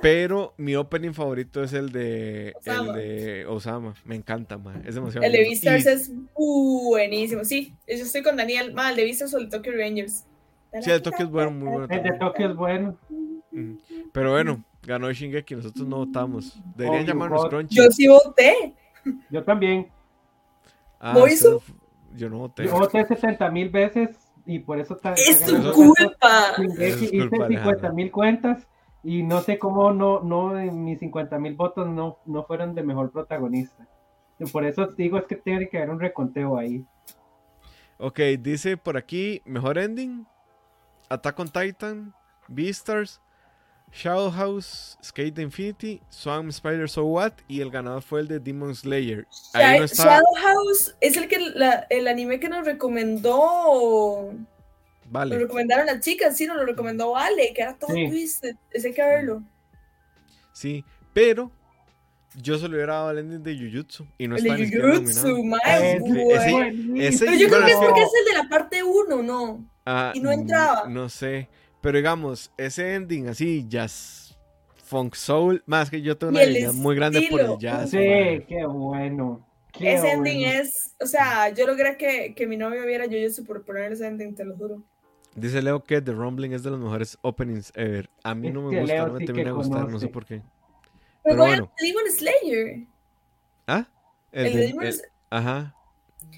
Pero mi opening favorito es el de Osama. El de Osama. Me encanta, man. Es demasiado El de Beastars es buenísimo. Sí, yo estoy con Daniel. mal el de Beastars o el de Tokyo Rangers. Sí, el de Tokyo es bueno, muy bueno. El de Tokyo es bueno. Pero bueno, ganó Shingeki, nosotros no votamos. Deberían llamarnos Crunchy. Yo sí voté. Yo también. Ah, yo no voté. Yo voté 70 mil veces y por eso está. ¡Es tu culpa! Hice 50 mil cuentas y no sé cómo no, no, mis 50 mil votos no, no fueron de mejor protagonista. por eso digo, es que tiene que haber un reconteo ahí. Ok, dice por aquí, mejor ending, Attack on Titan, Beastars, Shadow House, Skate Infinity, Swarm Spider So What y el ganador fue el de Demon Slayer. Shadow House es el que el anime que nos recomendó. Vale. Lo recomendaron las chicas, sí, nos lo recomendó Vale, que era todo twisted. Ese hay que verlo. Sí, pero yo se lo hubiera dado al ending de Jujutsu y no está en Jujutsu, madre. Pero yo creo que es porque es el de la parte 1, ¿no? Ah, y no entraba. No sé. Pero digamos, ese ending así, jazz, funk soul, más que yo tengo una idea muy grande por el jazz. Sí, qué bueno. ese ending es, o sea, yo logré que, que mi novio viera Jujutsu por poner ese ending, te lo juro. Dice Leo que The Rumbling es de los mejores openings ever. A mí no me gusta, no me termina de gustar, no sé por qué. Pero, bueno. Demon Slayer. ¿Ah? El, de, Demon Slayer. Ajá.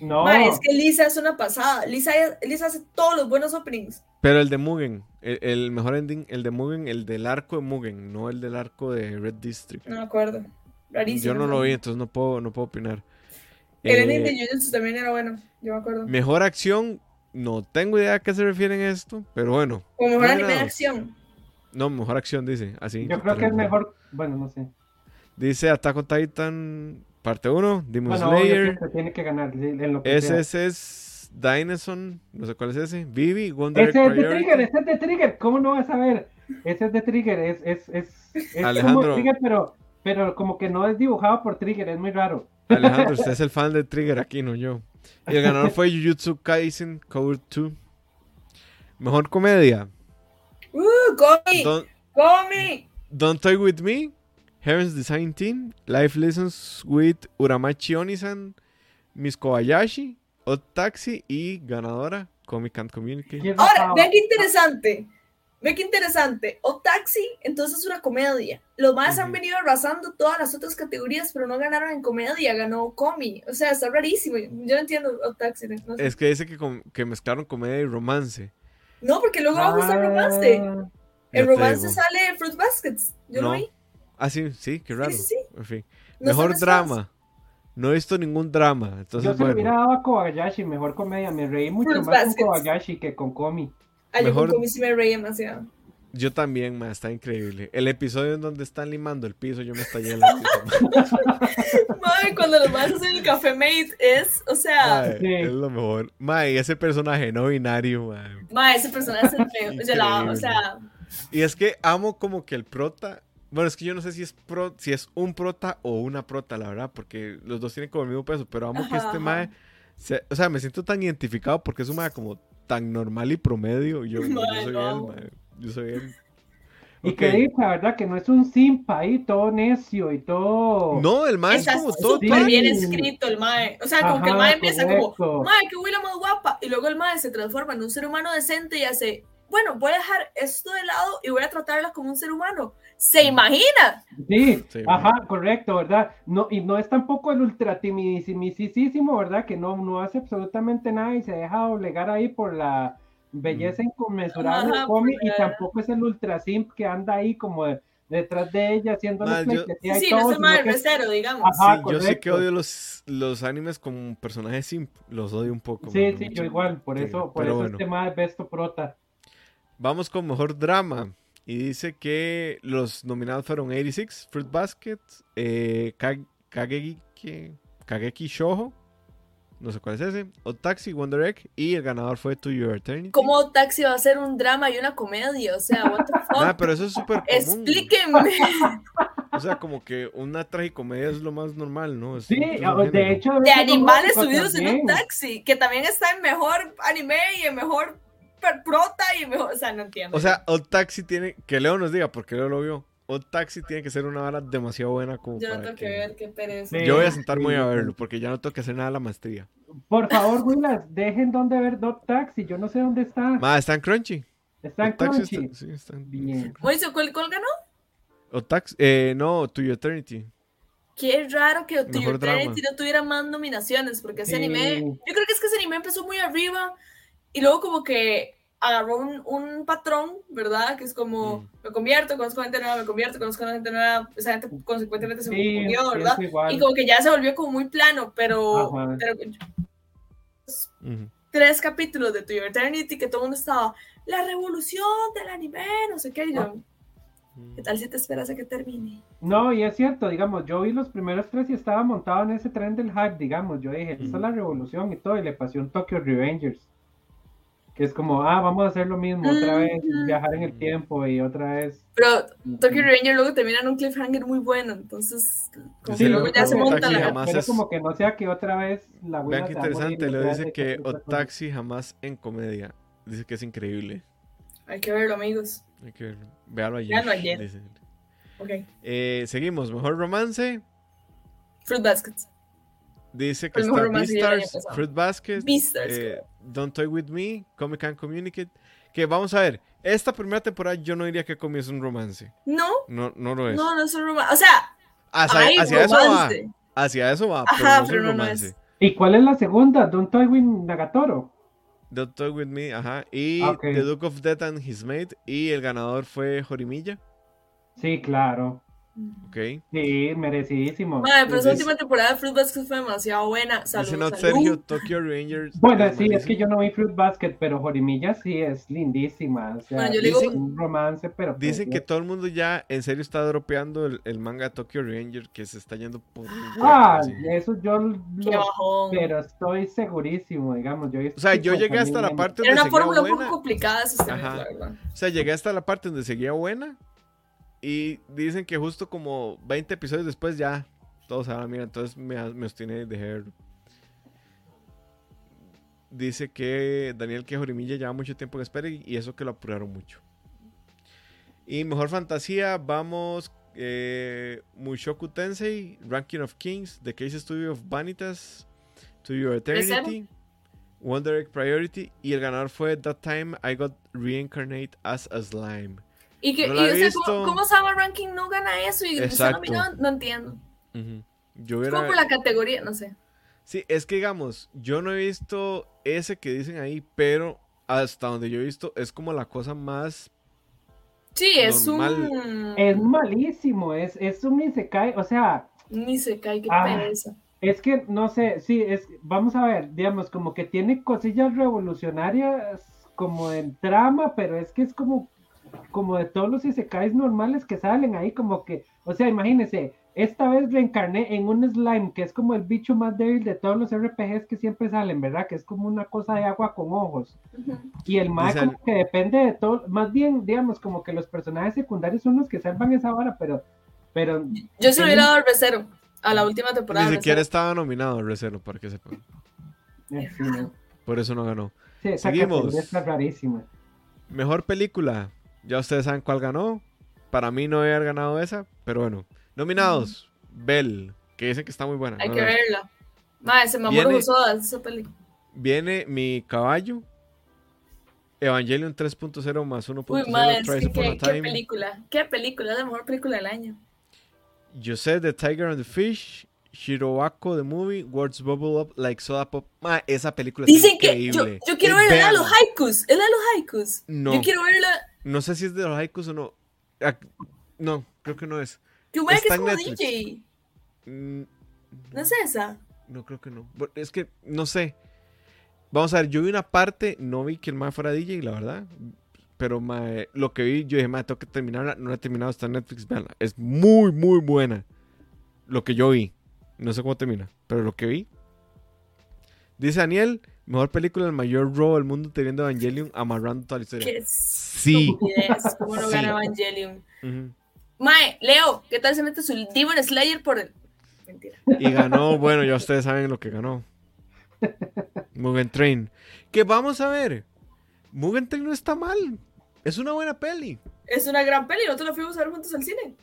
No. es que Lisa es una pasada. Lisa, Lisa hace todos los buenos openings. Pero el de Mugen, el, mejor ending, el de Mugen, el del arco de Mugen, no el del arco de Red District. No me acuerdo. Rarísimo. Yo no lo vi, entonces no puedo, no puedo opinar. El ending de eh, Jujutsu también era bueno, yo me acuerdo. Mejor acción, no tengo idea a qué se refieren esto, pero bueno. O mejor anime de acción. No, mejor acción dice, así. Yo creo que es mejor, bueno, no sé. Dice Attack on Titan, parte 1, Demon Slayer. tiene que ganar en lo que Dinosaur, no sé cuál es ese. Vivi, Wonder Ese es de Trigger, ese es de Trigger, ¿cómo no vas a ver? Ese es de Trigger, es, es, es, es Alejandro. como Trigger, pero, pero como que no es dibujado por Trigger, es muy raro. Alejandro, usted es el fan de Trigger aquí, no yo. Y el ganador fue Jujutsu Kaisen Code 2. Mejor comedia. Uh, Gomi. Don't, Gomi. Don't Toy With Me. Heaven's Design Team. Life Lessons with Uramachi Onisan. Miss Kobayashi. Odd Taxi. Y ganadora Comic Can't Communicate. Ahora, vean qué interesante. Ve qué interesante. O Taxi, entonces una comedia. Los más han venido arrasando todas las otras categorías, pero no ganaron en comedia, ganó Comi. O sea, está rarísimo. Yo no entiendo O Taxi. Es que dice que, que, mezclaron comedia y romance. No, porque luego vamos a romance. Ah. En romance sale Fruit Baskets. Yo lo vi. Ah, sí, sí, qué raro. En fin. Mejor drama. No he visto ningún drama. Entonces, Yo se bueno. miraba a Kobayashi, mejor comedia. Me reí mucho más con Kobayashi que con Comi. Ah, Mejor... yo sí me reí demasiado. Yo también, ma, está increíble. El episodio en donde están limando el piso, yo me estallé en la Madre, cuando los vas a hacer el café mate es, o sea. Es lo mejor. Ma, y ese personaje no binario, ma. Ma, ese personaje es el o sea, o sea. Y es que amo como que el prota. Bueno, es que yo no sé si es pro, si es un prota o una prota, la verdad, porque los dos tienen como el mismo peso, pero amo que este mae. o sea, me siento tan identificado porque es un mae como tan normal y promedio. Yo, yo soy él, Yo soy él. Y que dice, ¿verdad? Que no es un simpa ahí, todo necio y todo. No, el mae es como todo. Súper bien escrito el mae. O sea, como que el mae empieza como, mae, que huele más guapa. Y luego el mae se transforma en un ser humano decente y hace, bueno, voy a dejar esto de lado y voy a tratarla como un ser humano. ¿Se imagina? Sí, ajá, correcto, ¿verdad? No, y no es tampoco el ultra timidísimo, ¿verdad? Que no, no hace absolutamente nada y se deja doblegar ahí por la belleza inconmensurable del cómic y tampoco es el ultra simp que anda ahí como detrás de ella haciendo la yo... Sí, no es mal recero, digamos. Ajá, yo sé que odio los, los animes con personajes simp, los odio un poco. Sí, sí, yo igual, por eso, por eso este más besto prota. Vamos con mejor drama. Y dice que los nominados fueron 86, Fruit Basket, eh, Kageki, Kageki Shoujo, no sé cuál es ese, Taxi, Wonder Egg, y el ganador fue To Your Eternity. ¿Cómo Taxi va a ser un drama y una comedia? O sea, what the fuck? Ah, pero eso es súper común. Explíquenme. O sea, como que una tragicomedia es lo más normal, ¿no? sí, de hecho. De animales subidos en un taxi, que también está en mejor anime y en mejor prota y mejor, o sea, no entiendo. O sea, Odd Taxi tiene, que Leo nos diga, porque Leo lo vio. Odd Taxi tiene que ser una vara demasiado buena como Yo no tengo que, ver, qué pereza. Yo voy a sentar muy a verlo, porque ya no tengo que hacer nada de la maestría. Por favor, Willas, dejen donde ver Odd Taxi, yo no sé dónde está. Ma, está en Crunchy. Está en Crunchy. sí, está en, Bien. Oye, ¿cuál, ¿cuál ganó? Odd Taxi, eh, no, To Your Eternity. Qué raro que To Your Eternity no tuviera más nominaciones, porque ese anime, yo creo que es que ese anime empezó muy arriba y luego como que agarró un, un, patrón, ¿verdad? Que es como, mm. me convierto, conozco gente nueva, me convierto, conozco gente nueva, esa gente consecuentemente se sí, ¿verdad? Y como que ya se volvió como muy plano, pero, pero tres capítulos de To Your Eternity que todo el mundo estaba, la revolución del anime, no sé qué, y yo, ¿qué tal si te esperas a que termine? No, y es cierto, digamos, yo vi los primeros tres y estaba montado en ese tren del hype, digamos, yo dije, esta es la revolución y todo, y le pasó un Tokyo Revengers que es como, ah, vamos a hacer lo mismo otra vez, viajar en el tiempo y otra vez. Pero Tokyo Revenger luego termina en un cliffhanger muy bueno, entonces, como que luego ya se monta la. Pero es... como que no sea que otra vez la Vean qué interesante, le dice que Otaxi jamás en comedia. Dice que es increíble. Hay que verlo, amigos. Hay que verlo. Véalo ayer. Véalo ayer. Ok. Eh, seguimos, mejor romance. Fruit Baskets. Dice que está Beastars, Fruit Basket, eh, Don't Toy With Me, Comic Can Communicate. Que vamos a ver, esta primera temporada yo no diría que comienza un romance. No. No, no lo es. No, no es un romance. O sea, Hacia, hacia eso va. Hacia eso va. Ajá, pero no, romance. ¿Y cuál es la segunda? Don't Toy With Nagatoro. Don't Toy With Me, ajá. Y ah, The Duke of Death and His Mate. Y el ganador fue Jorimilla. Sí, claro. Ok. Sí, merecidísimo. Madre, pero esa última temporada de Fruit Basket fue demasiado buena. Saludos. Sergio, Tokyo Rangers. Bueno, sí, es que yo no vi Fruit Basket, pero Jorimilla sí es lindísima. O sea, bueno, yo digo, un romance, pero. Pues dicen que todo el mundo ya en serio está dropeando el, el manga Tokyo Rangers que se está yendo por. Ah, eso yo lo. Pero estoy segurísimo, digamos. Yo o sea, yo llegué hasta la parte donde. Era una fórmula un poco complicada, la verdad. O sea, llegué hasta la parte donde seguía buena y dicen que justo como 20 episodios después ya todos se van mira, entonces me, me obstiné de ver. Dice que Daniel que Jorimilla lleva mucho tiempo en espera y, eso que lo apuraron mucho. Y mejor fantasía, vamos eh, Mushoku Tensei, Ranking of Kings, The Case Studio of Vanitas, To Your Eternity, Wonder Egg Priority y el ganador fue That Time I Got Reincarnate as a Slime. Y, que, y ¿cómo, ¿cómo, Summer Ranking no gana eso? Y Exacto. No, no entiendo. yo era... como por la categoría, no sé. Sí, es que digamos, yo no he visto ese que dicen ahí, pero hasta donde yo he visto es como la cosa más. Sí, es un. Es malísimo, es, es un ni se cae, o sea. Ni se cae, qué ah, pereza. Es que, no sé, sí, es, vamos a ver, digamos, como que tiene cosillas revolucionarias como en trama, pero es que es como como de todos los isekais normales que salen ahí, como que, o sea, imagínense, esta vez reencarné en un slime que es como el bicho más débil de todos los RPGs que siempre salen, ¿verdad? Que es como una cosa de agua con ojos. Y el más como que depende de todo, más bien, digamos, como que los personajes secundarios son los que salvan esa hora, pero... pero Yo se lo hubiera dado al Recero, a la última temporada. Ni siquiera estaba nominado al Recero, para que sepan. Eh, Por eso no ganó. Seguimos. Mejor película. Ya ustedes saben cuál ganó. Para mí no haber ganado esa, pero bueno. Nominados: Bell, que dicen que está muy buena. Hay que verla. Madre, se me viene, esa película. Viene mi caballo. Evangelion 3.0 más 1.0 Uy, madre, es que, ¿qué, película? ¿Qué película? Es la mejor película del año. Yo sé The Tiger and the Fish. Shiroako The Movie, Words Bubble Up Like Soda Pop. Ma, esa película Dicen que yo, yo quiero ver la de los haikus. ¿Es la de los haikus? No. Yo quiero verla. No sé si es de los haikus o no. No, creo que no es. Que que es como DJ. Mm, ¿No es esa? No, creo que no. Es que no sé. Vamos a ver, yo vi una parte, no vi que el más fuera DJ, la verdad. Pero lo que vi, yo dije, ma, tengo que terminarla. No la he terminado, está en Netflix, veanla. Es muy, muy buena. Lo que yo vi. No sé cómo termina, pero lo que vi. Dice Daniel, mejor película del mayor robo del mundo teniendo Evangelion amarrando toda la historia. ¿Qué sí. ¿Cómo no gana Evangelion? Mae, Leo, ¿qué tal se mete su Demon Slayer por el... Mentira. Y ganó, bueno, ya ustedes saben lo que ganó. Mugen Train. Que vamos a ver. Mugen Train no está mal. Es una buena peli. Es una gran peli. Nosotros la fuimos a ver juntos al cine.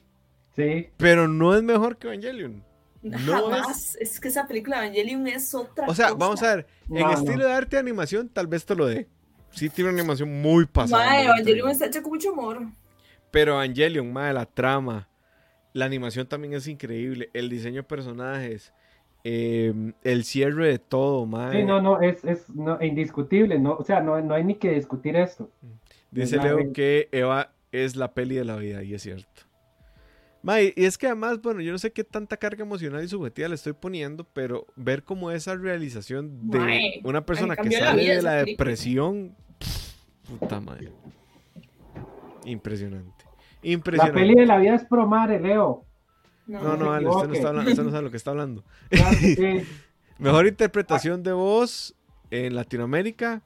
Sí. Pero no es mejor que Evangelion. No Jamás. Es... que esa película de Evangelion es otra. O sea, vamos a ver. En estilo de arte y animación, tal vez te lo dé. Sí, tiene una animación muy pasada. Mae, Evangelion está hecho con mucho amor. Pero Evangelion, madre, la trama. La animación también es increíble. El diseño de personajes. Em, el cierre de todo, madre. Sí, no, no, es, es indiscutible. No, o sea, no, no hay ni que discutir esto. Dice Leo que Eva es la peli de la vida, y es cierto y es que además, bueno, yo no sé qué tanta carga emocional y subjetiva le estoy poniendo, pero ver como esa realización de una persona que sale de la depresión, puta madre. Impresionante. Impresionante. La peli de la vida es promare, Leo. No, no, no, usted, no está hablando, usted no sabe lo que está hablando. Mejor interpretación de voz en Latinoamérica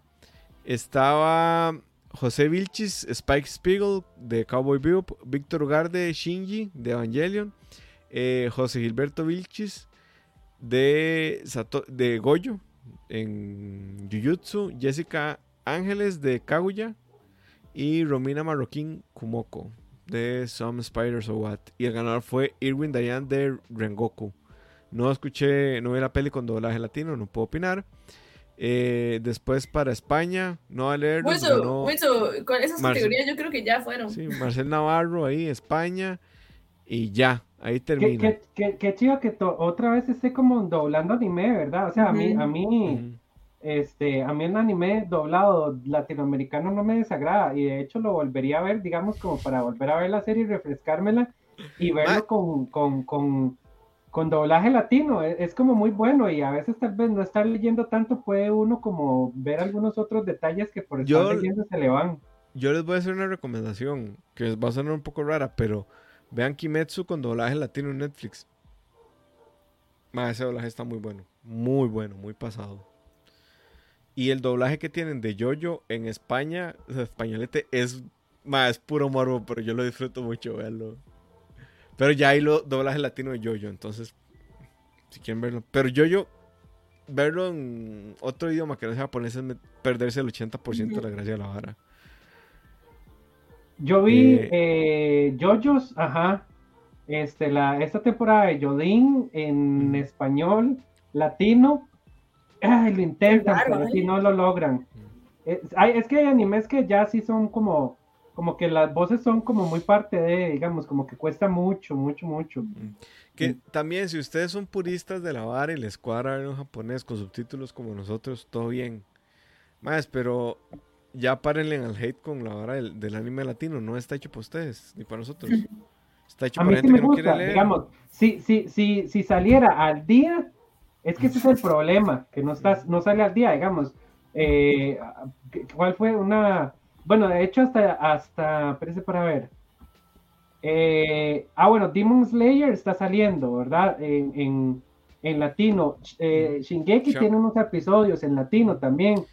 estaba José Vilchis, Spike Spiegel de Cowboy Bebop, Víctor Garde, Shinji de Evangelion, eh, José Gilberto Vilchis de, de Goyo en Jujutsu, Jessica Ángeles de Kaguya y Romina Marroquín Kumoko de Some Spiders or What. Y el ganador fue Irwin Dayan de Rengoku. No escuché, no vi la peli con doblaje latino, no puedo opinar. Eh, después para España, no a leer. con esas categorías yo creo que ya fueron. Sí, Marcel Navarro ahí, España. Y ya. Ahí termina. Qué, chido que otra vez esté como doblando anime, ¿verdad? O sea, a mí, a mí, este, a mí el anime doblado latinoamericano no me desagrada y de hecho lo volvería a ver, digamos, como para volver a ver la serie y refrescármela y verlo con, con, con, con, doblaje latino. Es, es, como muy bueno y a veces tal vez no estar leyendo tanto puede uno como ver algunos otros detalles que por estar leyendo se le van. Yo les voy a hacer una recomendación que va a sonar un poco rara, pero Vean Kimetsu con doblaje latino en Netflix. Más ese doblaje está muy bueno. Muy bueno, muy pasado. Y el doblaje que tienen de Jojo en España, o sea, españolete, es más puro morbo, pero yo lo disfruto mucho verlo. Pero ya hay lo doblaje latino de Jojo, entonces, si quieren verlo. Pero Jojo, verlo en otro idioma que no sea japonés es perderse el 80% de la gracia de la vara. Yo vi eh, eh Jojos, ajá, este, la, esta temporada de Jodin en español, latino, ay, lo intentan, pero si no lo logran. Es, es, que hay animes que ya sí son como, como que las voces son como muy parte de, digamos, como que cuesta mucho, mucho, mucho. Que también, si ustedes son puristas de la vara y les cuadra en japonés con subtítulos como nosotros, todo bien. Más, pero ya párenle al hate con la hora del, anime latino. No está hecho para ustedes, ni para nosotros. Está hecho para gente que no quiere leer. Digamos, si, si, si, si saliera al día, es que ese es el problema, que no, estás, no sale al día, digamos. Eh, ¿Cuál fue una...? Bueno, de hecho, hasta, hasta, parece para ver. Eh, ah, bueno, Demon Slayer está saliendo, ¿verdad? En, en, latino. Eh, Shingeki tiene unos episodios en latino también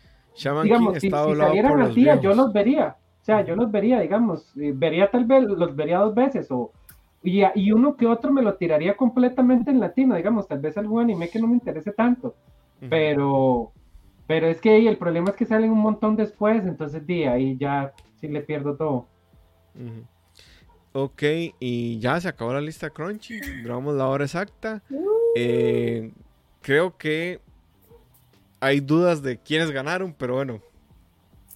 digamos, si, salieran al día, yo los vería. O sea, yo los vería, digamos, eh, vería tal vez, los vería dos veces o y, y, uno que otro me lo tiraría completamente en latino, digamos, tal vez algún anime que no me interese tanto, pero, pero es que el problema es que salen un montón después, entonces día ahí ya sí le pierdo todo. Ok, y ya se acabó la lista Crunchy, grabamos la hora exacta. Eh, creo que hay dudas de quiénes ganaron, pero bueno.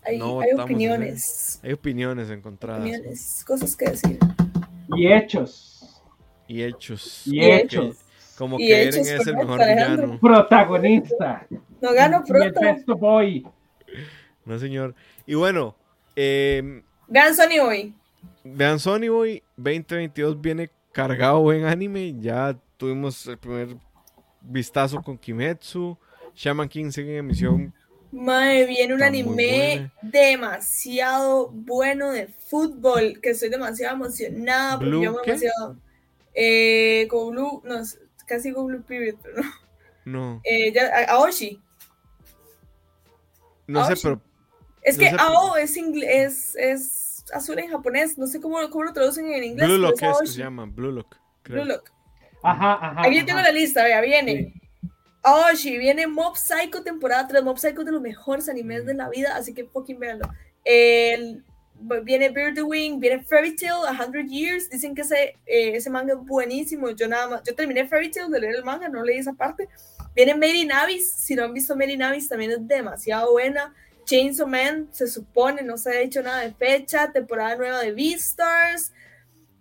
Hay, hay opiniones. Hay opiniones encontradas. Opiniones, cosas que decir. Y hechos. Y hechos. Y hechos. Como que Eren es el mejor villano. Protagonista. No gano pronto. boy. No, señor. Y bueno. Eh, vean Sony Boy. Vean Sony Boy. 2022 viene cargado en anime. Ya tuvimos el primer vistazo con Kimetsu. Shaman King sigue en emisión. Madre, viene un anime demasiado bueno de fútbol, que estoy demasiado emocionada. Blue, yo me demasiado. Eh, con Blue, no, casi con Blue Period, pero no. No. Eh, ya, Aoshi. No sé, pero. Es que Ao es, es, es azul en japonés, no sé cómo, cómo lo traducen en inglés. Blue Lock es, que se llama, Blue Lock. Blue Lock. Ajá, ajá. Aquí tengo la lista, vea, viene. Sí, viene Mob Psycho temporada 3. Mob Psycho es de los mejores animes de la vida, así que fucking véanlo. El, viene Beard the Wing, viene Fairy Tail, A Hundred Years. Dicen que ese, eh, ese manga es buenísimo. Yo nada más, yo terminé Fairy Tail de leer el manga, no leí esa parte. Viene Mary Navis, si no han visto Mary Navis, también es demasiado buena. Chainsaw Man, se supone, no se ha hecho nada de fecha. Temporada nueva de Beastars.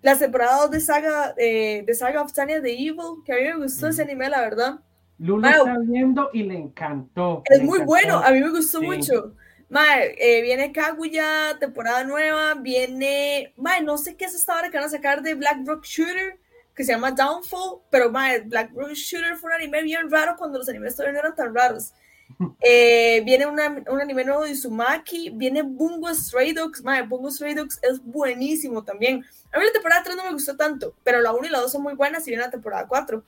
Las temporadas de Saga, eh, de Saga of Tanya the Evil, que a mí me gustó ese anime, la verdad. Lulu está viendo y le encantó. Es muy bueno, a mí me gustó mucho. Mae, eh, viene Kaguya, temporada nueva, viene, mae, no sé qué es esta hora que van a sacar de Black Rock Shooter, que se llama Downfall, pero mae, Black Rock Shooter fue un anime bien raro cuando los animes todavía no eran tan raros. Eh, viene un anime nuevo de Izumaki, viene Bungo Stray Dogs, mae, Bungo Stray Dogs es buenísimo también. A mí la temporada 3 no me gustó tanto, pero la 1 y la 2 son muy buenas y viene la temporada 4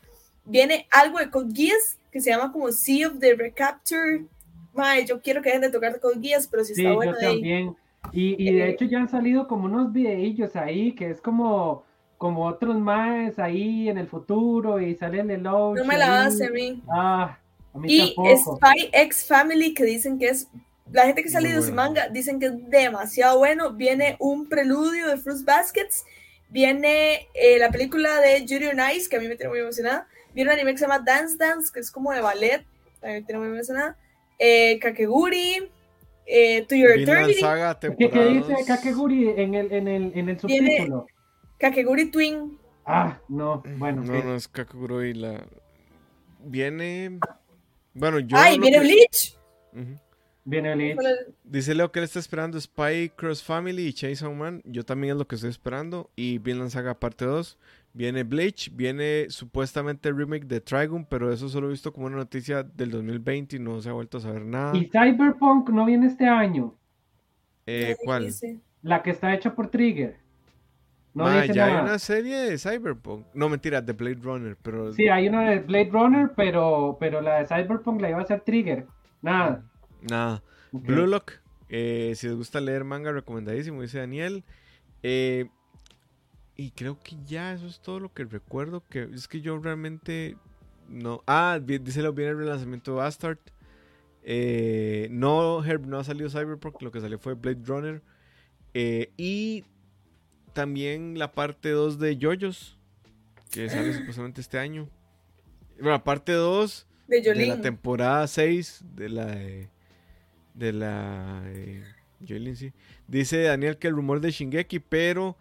viene algo de Code Geass que se llama como Sea of the Recapture. Mae, yo quiero que dejen de tocar Code Geass, pero si está bueno. Yo también. Y, y, de hecho ya han salido como unos videillos ahí que es como como otros más ahí en el futuro y sale el No me la hace a mí. Ah, a mí y Spy X Family que dicen que es la gente que ha salido de ese manga dicen que es demasiado bueno. Viene un preludio de Fruit Baskets. Viene eh, la película de Judy on Ice, que a mí me tiene muy emocionada. Viene un anime que se llama Dance Dance, que es como de ballet, también tiene muy mencionada. Eh, Kakeguri, eh, To Your Eternity. ¿Qué, ¿Qué, dice Kakeguri en el, en el, en el subtítulo? Kakeguri Twin. Ah, no, bueno. No, no es Kakegurui la. Viene. Bueno, yo. ¡Ay, viene Bleach! Viene Bleach. Dice Leo que él está esperando Spy Cross Family y Chainsaw Man. Yo también es lo que estoy esperando. Y Vinland Saga parte 2. Viene Bleach, viene supuestamente el remake de Trigun, pero eso solo he visto como una noticia del 2020 y no se ha vuelto a saber nada. ¿Y Cyberpunk no viene este año? Eh, ¿Cuál? La que está hecha por Trigger. No ya hay una serie de Cyberpunk. No, mentira, de Blade Runner, pero... Sí, hay una de Blade Runner, pero, pero la de Cyberpunk la iba a hacer Trigger. Nada. Nada. Blue Lock, eh, si les gusta leer manga, recomendadísimo, dice Daniel. Eh, y creo que ya eso es todo lo que recuerdo. Que es que yo realmente no. Ah, dice lo viene el relanzamiento de Bastard. Eh, no, Herb, no ha salido Cyberpunk. Lo que salió fue Blade Runner. Eh, y también la parte 2 de JoJo's. Que sale supuestamente este año. Bueno, la parte 2 de, la temporada 6 de la. De, la. Eh, sí. Dice Daniel que el rumor de Shingeki, pero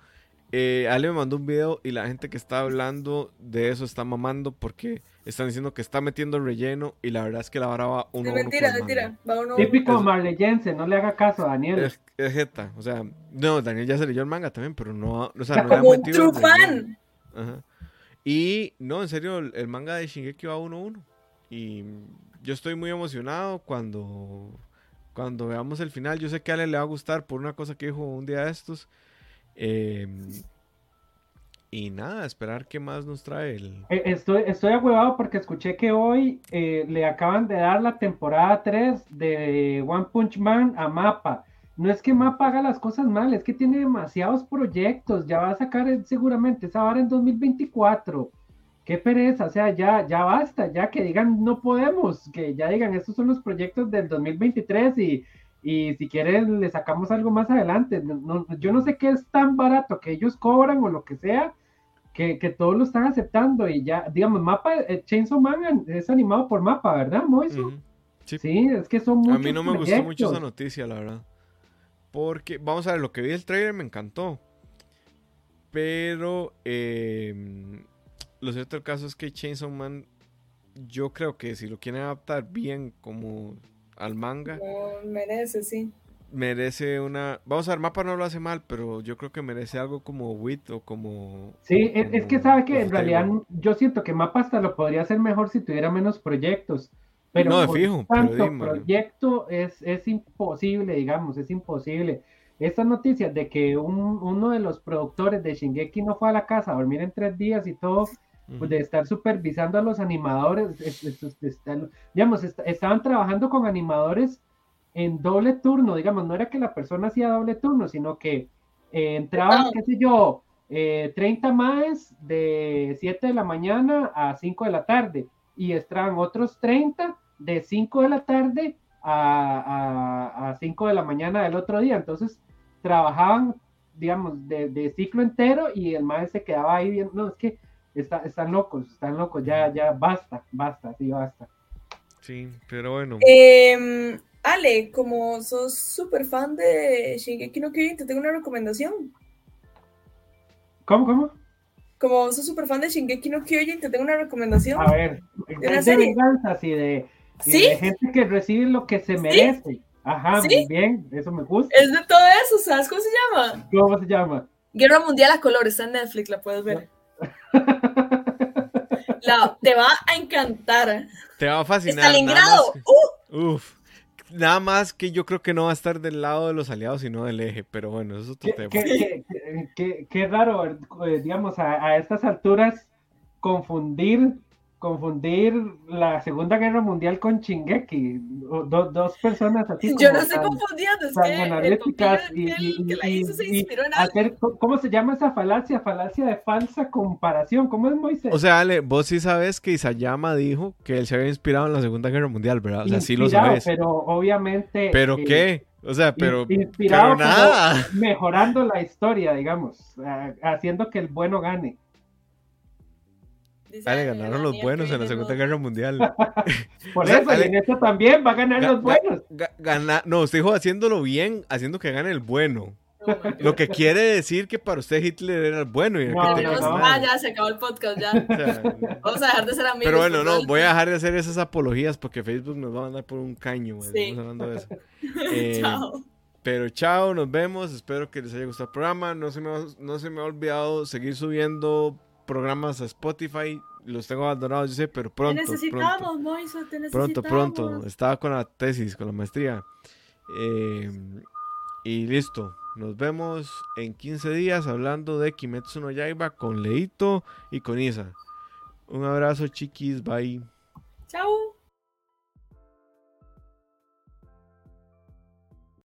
eh, Ale me mandó un video y la gente que está hablando de eso está mamando porque están diciendo que está metiendo relleno y la verdad es que la vara va uno mentira, mentira. Va uno, Típico marleyense, no le haga caso a Daniel. Es, jeta, o sea, no, Daniel ya se leyó el manga también, pero no, o sea, no como un true fan. Ajá. Y no, en serio, el, manga de Shingeki va uno a uno. Y yo estoy muy emocionado cuando, cuando veamos el final. Yo sé que a Ale le va a gustar por una cosa que dijo un día de estos Em, y nada, esperar qué más nos trae el. Eh, estoy, estoy agüevado porque escuché que hoy eh, le acaban de dar la temporada 3 de One Punch Man a Mapa. No es que Mapa haga las cosas mal, es que tiene demasiados proyectos. Ya va a sacar seguramente esa vara en 2024. Qué pereza, o sea, ya, ya basta, ya que digan no podemos, que ya digan estos son los proyectos del 2023 y y si quieren le sacamos algo más adelante. yo no sé qué es tan barato que ellos cobran o lo que sea, que, todos lo están aceptando y ya, digamos, Mapa, eh, Chainsaw Man es animado por Mapa, ¿verdad, Moiso? sí. es que son muchos A mí no me gustó mucho esa noticia, la verdad. Porque, vamos a ver, lo que vi del trailer me encantó. Pero, em, lo cierto del caso es que Chainsaw Man, yo creo que si lo quieren adaptar bien como al manga. merece, sí. Merece una. Vamos a ver, Mapa no lo hace mal, pero yo creo que merece algo como Wit o como. Sí, es que sabe que en realidad yo siento que Mapa hasta lo podría hacer mejor si tuviera menos proyectos. Pero no, de fijo, tanto proyecto es, es imposible, digamos, es imposible. Esta noticia de que uno de los productores de Shingeki no fue a la casa a dormir en tres días y todo, pues, de estar supervisando a los animadores, digamos, estaban trabajando con animadores en doble turno, digamos, no era que la persona hacía doble turno, sino que eh, entraban, qué sé yo, 30 eh, más de 7 de la mañana a 5 de la tarde y entraban otros 30 de 5 de la tarde a, a, 5 de la mañana del otro día. Entonces trabajaban, digamos, de, ciclo entero y el maestro se quedaba ahí viendo, no, es que están locos, están locos, ya, ya, basta, basta, sí, basta. Sí, pero bueno. Em, Ale, como sos súper fan de Shingeki no Kyojin, te tengo una recomendación. ¿Cómo, cómo? Como sos súper fan de Shingeki no Kyojin, te tengo una recomendación. A ver, es de venganzas y de, de gente que recibe lo que se merece. Ajá, muy bien, eso me gusta. Es de todo eso, ¿sabes cómo se llama? ¿Cómo se llama? Guerra Mundial a Colores, está en Netflix, la puedes ver. Te va a encantar. Te va a fascinar. Stalingrado. Uh. Uf. Nada más que yo creo que no va a estar del lado de los aliados, sino del eje, pero bueno, eso es otro tema. Qué, raro, eh, digamos, a, estas alturas confundir confundir la Segunda Guerra Mundial con Chingeki. dos personas así. Yo no sé confundiendo, es que, y, que, la hizo se inspiró en hacer, ¿Cómo se llama esa falacia? Falacia de falsa comparación. ¿Cómo es Moisés? O sea, Ale, vos sí sabes que Isayama dijo que él se había inspirado en la Segunda Guerra Mundial, ¿verdad? O sea, sí lo sabes. Pero obviamente. ¿Pero eh, qué? O sea, pero, inspirado pero nada. Mejorando la historia, digamos, haciendo que el bueno gane. Dale, ganaron los buenos en la Segunda Guerra Mundial. Por eso, en esto también va a ganar los buenos. no, usted dijo haciéndolo bien, haciendo que gane el bueno. Lo que quiere decir que para usted Hitler era el bueno. Y no, que no, ah, ya se acabó el podcast, ya. Vamos a dejar de ser amigos. Pero bueno, no, voy a dejar de hacer esas apologías porque Facebook nos va a mandar por un caño. Sí. hablando de eso. Eh, chao. Pero chao, nos vemos. Espero que les haya gustado el programa. No se me, no se me ha olvidado seguir subiendo programas a Spotify. Los tengo abandonados, yo sé, pero pronto. Te necesitamos, pronto, Moiso, te necesitamos. Pronto, pronto. Estaba con la tesis, con la maestría. Eh, y listo. Nos vemos en 15 días hablando de Kimetsu no Yaiba con Leito y con Isa. Un abrazo, chiquis. Bye. Chao.